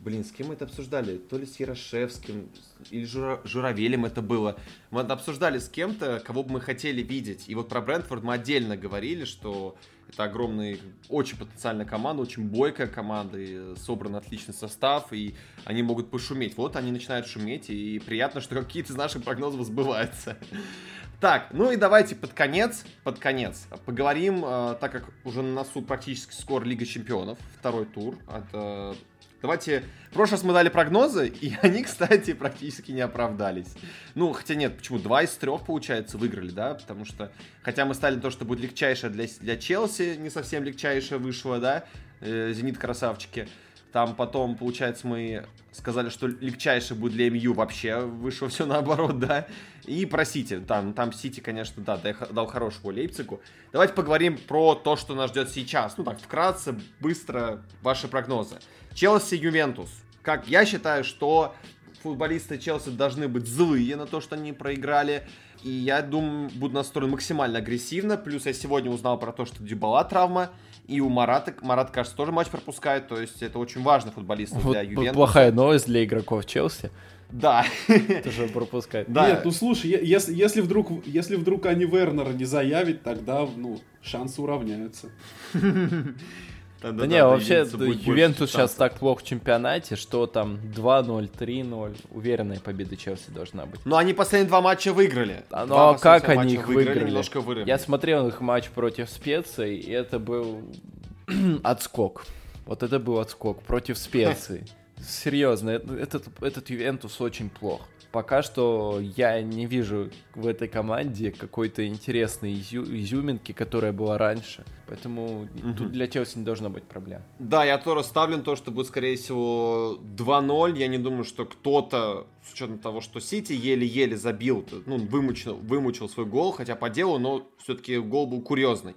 Блин, с кем мы это обсуждали? То ли с Ярошевским, или Жура... Журавелем это было. Мы обсуждали с кем-то, кого бы мы хотели видеть. И вот про Брентфорд мы отдельно говорили, что это огромный, очень потенциальная команда, очень бойкая команда, и собран отличный состав, и они могут пошуметь. Вот они начинают шуметь, и приятно, что какие-то из наших прогнозов сбываются. Так, ну и давайте под конец, под конец поговорим, э, так как уже на носу практически скоро Лига Чемпионов, второй тур от э, Давайте... В прошлый раз мы дали прогнозы, и они, кстати, практически не оправдались. Ну, хотя нет, почему? Два из трех, получается, выиграли, да? Потому что... Хотя мы стали то, что будет легчайшее для, для Челси, не совсем легчайшее вышло, да? Э, Зенит красавчики. Там потом, получается, мы сказали, что легчайшее будет для МЮ вообще. Вышло все наоборот, да? И про Сити. Там, там Сити, конечно, да, дал хорошего Лейпцигу. Давайте поговорим про то, что нас ждет сейчас. Ну так, вкратце, быстро, ваши прогнозы. Челси Ювентус. Как я считаю, что футболисты Челси должны быть злые на то, что они проиграли. И я думаю, буду настроен максимально агрессивно. Плюс я сегодня узнал про то, что Дюбала травма. И у Марата, Марат, кажется, тоже матч пропускает. То есть это очень важный футболист вот для Ювентуса. Плохая новость для игроков Челси. Да. Тоже пропускает. Да. Нет, ну слушай, если, если, вдруг, если вдруг они Вернера не заявит, тогда, ну, шансы уравняются. Тогда, да, да не, вообще Ювентус сейчас так плохо в чемпионате, что там 2-0, 3-0. Уверенная победа Челси должна быть. Но они последние два матча выиграли. А, ну а как они их выиграли? Немножко Я смотрел их матч против специй, и это был отскок. Вот это был отскок против специй. Серьезно, этот, этот Ювентус очень плох пока что я не вижу в этой команде какой-то интересной изю изюминки, которая была раньше. Поэтому угу. тут для Челси не должно быть проблем. Да, я тоже ставлю на то, что будет, скорее всего, 2-0. Я не думаю, что кто-то, с учетом того, что Сити еле-еле забил, ну, вымучил, вымучил свой гол, хотя по делу, но все-таки гол был курьезный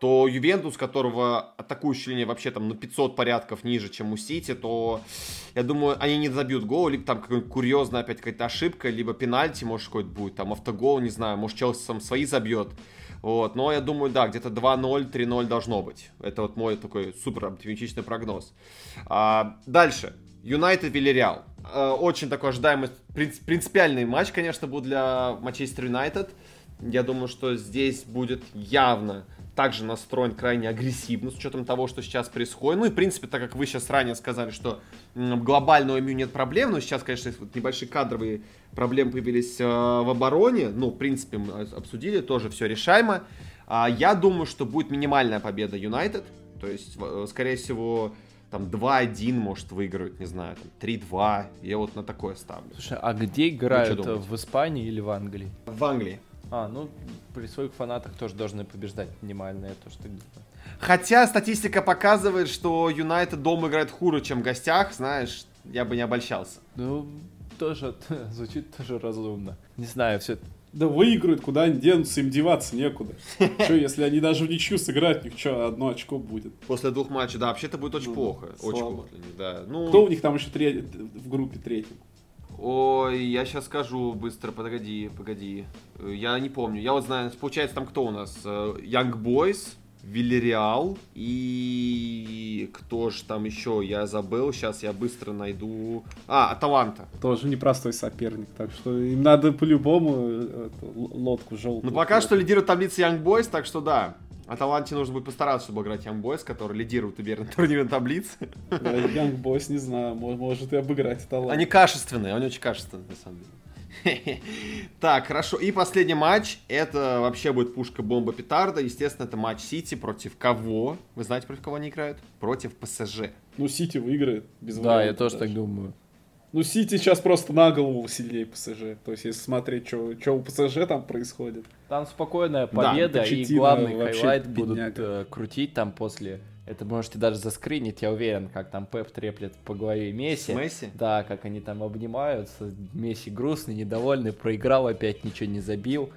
то Ювентус, которого атакующая линия вообще там на 500 порядков ниже, чем у Сити, то, я думаю, они не забьют гол, либо там какая-нибудь курьезная опять какая-то ошибка, либо пенальти, может, какой-то будет, там автогол, не знаю, может, Челси сам свои забьет. Вот, но я думаю, да, где-то 2-0, 3-0 должно быть. Это вот мой такой супер оптимистичный прогноз. А, дальше. Юнайтед Вильяреал. А, очень такой ожидаемый, принципиальный матч, конечно, был для Манчестер Юнайтед. Я думаю, что здесь будет явно также настроен крайне агрессивно с учетом того, что сейчас происходит. Ну и, в принципе, так как вы сейчас ранее сказали, что глобально у МЮ нет проблем, но сейчас, конечно, небольшие кадровые проблемы появились э, в обороне. Ну, в принципе, мы обсудили, тоже все решаемо. А я думаю, что будет минимальная победа Юнайтед. То есть, э, скорее всего, там 2-1 может выигрывать, не знаю, там 3-2. Я вот на такое ставлю. Слушай, а где играют? В Испании или в Англии? В Англии. А, ну, при своих фанатах тоже должны побеждать минимально, я тоже так думаю. Хотя статистика показывает, что Юнайтед дома играет хуже, чем в гостях, знаешь, я бы не обольщался. Ну, тоже звучит тоже разумно. Не знаю, все да выиграют, куда они денутся, им деваться некуда. Что, если они даже в ничью сыграют, у них что, одно очко будет. После двух матчей, да, вообще это будет очень ну, плохо. Очень плохо для них, да. Ну... Кто у них там еще третий, в группе третий? Ой, я сейчас скажу быстро, погоди, погоди. Я не помню. Я вот знаю, получается, там кто у нас? Э, Young Boys, Вильяреал и кто же там еще, я забыл, сейчас я быстро найду. А, Аталанта. Тоже непростой соперник, так что им надо по-любому э, лодку желтую. Ну пока что лидирует таблица Young Boys, так что да. Аталанте нужно будет постараться, чтобы играть Young Boys, который лидирует уверенно турнирной таблице. Да, Young Boys, не знаю, может и обыграть Аталанту. Они качественные, они очень качественные, на самом деле. Так, хорошо. И последний матч. Это вообще будет пушка-бомба петарда. Естественно, это матч Сити против кого? Вы знаете, против кого они играют? Против ПСЖ. Ну, Сити выиграет. Без да, я тоже так думаю. Ну, Сити сейчас просто на голову сильнее ПСЖ. То есть, если смотреть, что у ПСЖ там происходит. Там спокойная победа, да, и главный хайлайт будут э, крутить там после. Это можете даже заскринить, я уверен, как там Пеп треплет по голове Месси. Месси? Да, как они там обнимаются. Месси грустный, недовольный, проиграл опять, ничего не забил.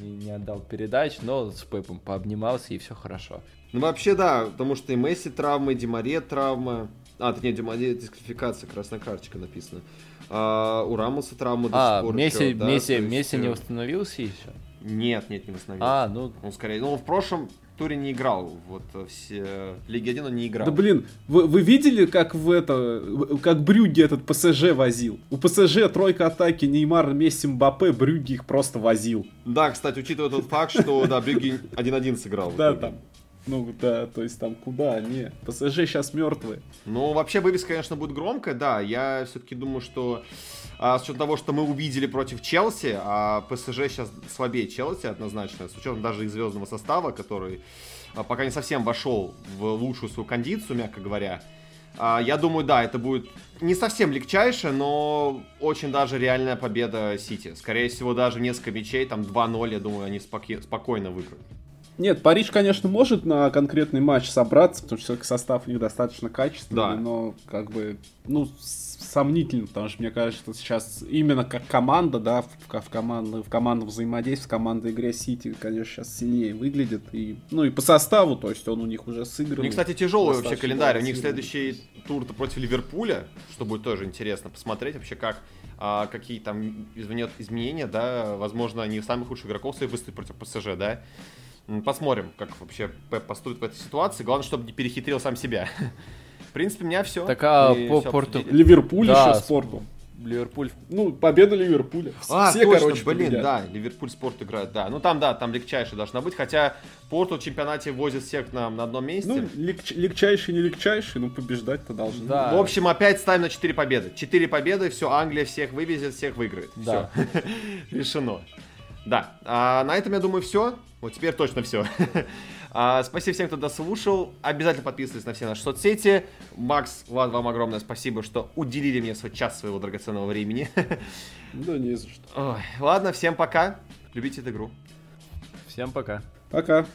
не, не отдал передач, но с Пепом пообнимался и все хорошо. Ну, вообще, да, потому что и Месси травма, и Димаре травма. А, это нет, дисквалификация, красная карточка написана. А, у Рамоса травма до А, сих пор. Месси, чё, да, Месси, есть, Месси не э, восстановился еще? Нет, нет, не восстановился. А, ну, Он скорее, ну, он в прошлом туре не играл. Вот э, все Лиги 1 он не играл. Да блин, вы, вы видели, как в это, как Брюгге этот ПСЖ возил? У ПСЖ тройка атаки Неймар, Месси, Мбаппе, Брюгге их просто возил. Да, кстати, учитывая тот факт, что, да, Брюгге 1-1 сыграл. Да, там. Ну да, то есть там куда? Не, ПСЖ сейчас мертвые. Ну, вообще, вывеска, конечно, будет громкая, да. Я все-таки думаю, что а, с учетом того, что мы увидели против Челси, а ПСЖ сейчас слабее Челси однозначно, с учетом даже их звездного состава, который а, пока не совсем вошел в лучшую свою кондицию, мягко говоря. А, я думаю, да, это будет не совсем легчайшая, но очень даже реальная победа Сити. Скорее всего, даже несколько мячей, там 2-0, я думаю, они споки- спокойно выиграют. Нет, Париж, конечно, может на конкретный матч собраться, потому что состав у них достаточно качественный, Да. но как бы, ну, сомнительно, потому что мне кажется, что сейчас именно как команда, да, в, в, в команд- в командном взаимодействии, в командной игре Сити, конечно, сейчас сильнее выглядит. И, ну и по составу, то есть он у них уже сыгран. У них, кстати, тяжелый вообще календарь. У них следующий тур-то против Ливерпуля, что будет тоже интересно посмотреть вообще, как а, какие там извинет изменения, да, возможно, они самых лучших игроков своих выставят против ПСЖ, да. Посмотрим, как вообще Пеп поступит в этой ситуации. Главное, чтобы не перехитрил сам себя. В принципе, у меня все. Так, а по Порту- Ливерпуль Да, еще спорту. Ливерпуль Ну, победа Ливерпуля. А, Все, точно, короче, блин, победят. да, Ливерпуль спорт играет, да. Ну там, да, там легчайшая должна быть, хотя Порту в чемпионате возит всех на, на одном месте. Ну, легч- легчайший, не легчайший, ну побеждать-то должны. Да. В общем, опять ставим на 4 победы. 4 победы, все, Англия всех вывезет, всех выиграет. Да. Всё. Решено. Да, а на этом, я думаю, все. Вот теперь точно все. спасибо всем, кто дослушал. Обязательно подписывайтесь на все наши соцсети. Макс, Влад, вам огромное спасибо, что уделили мне свой час своего драгоценного времени. Да не за что. Ой, ладно, всем пока. Любите эту игру. Всем пока. Пока.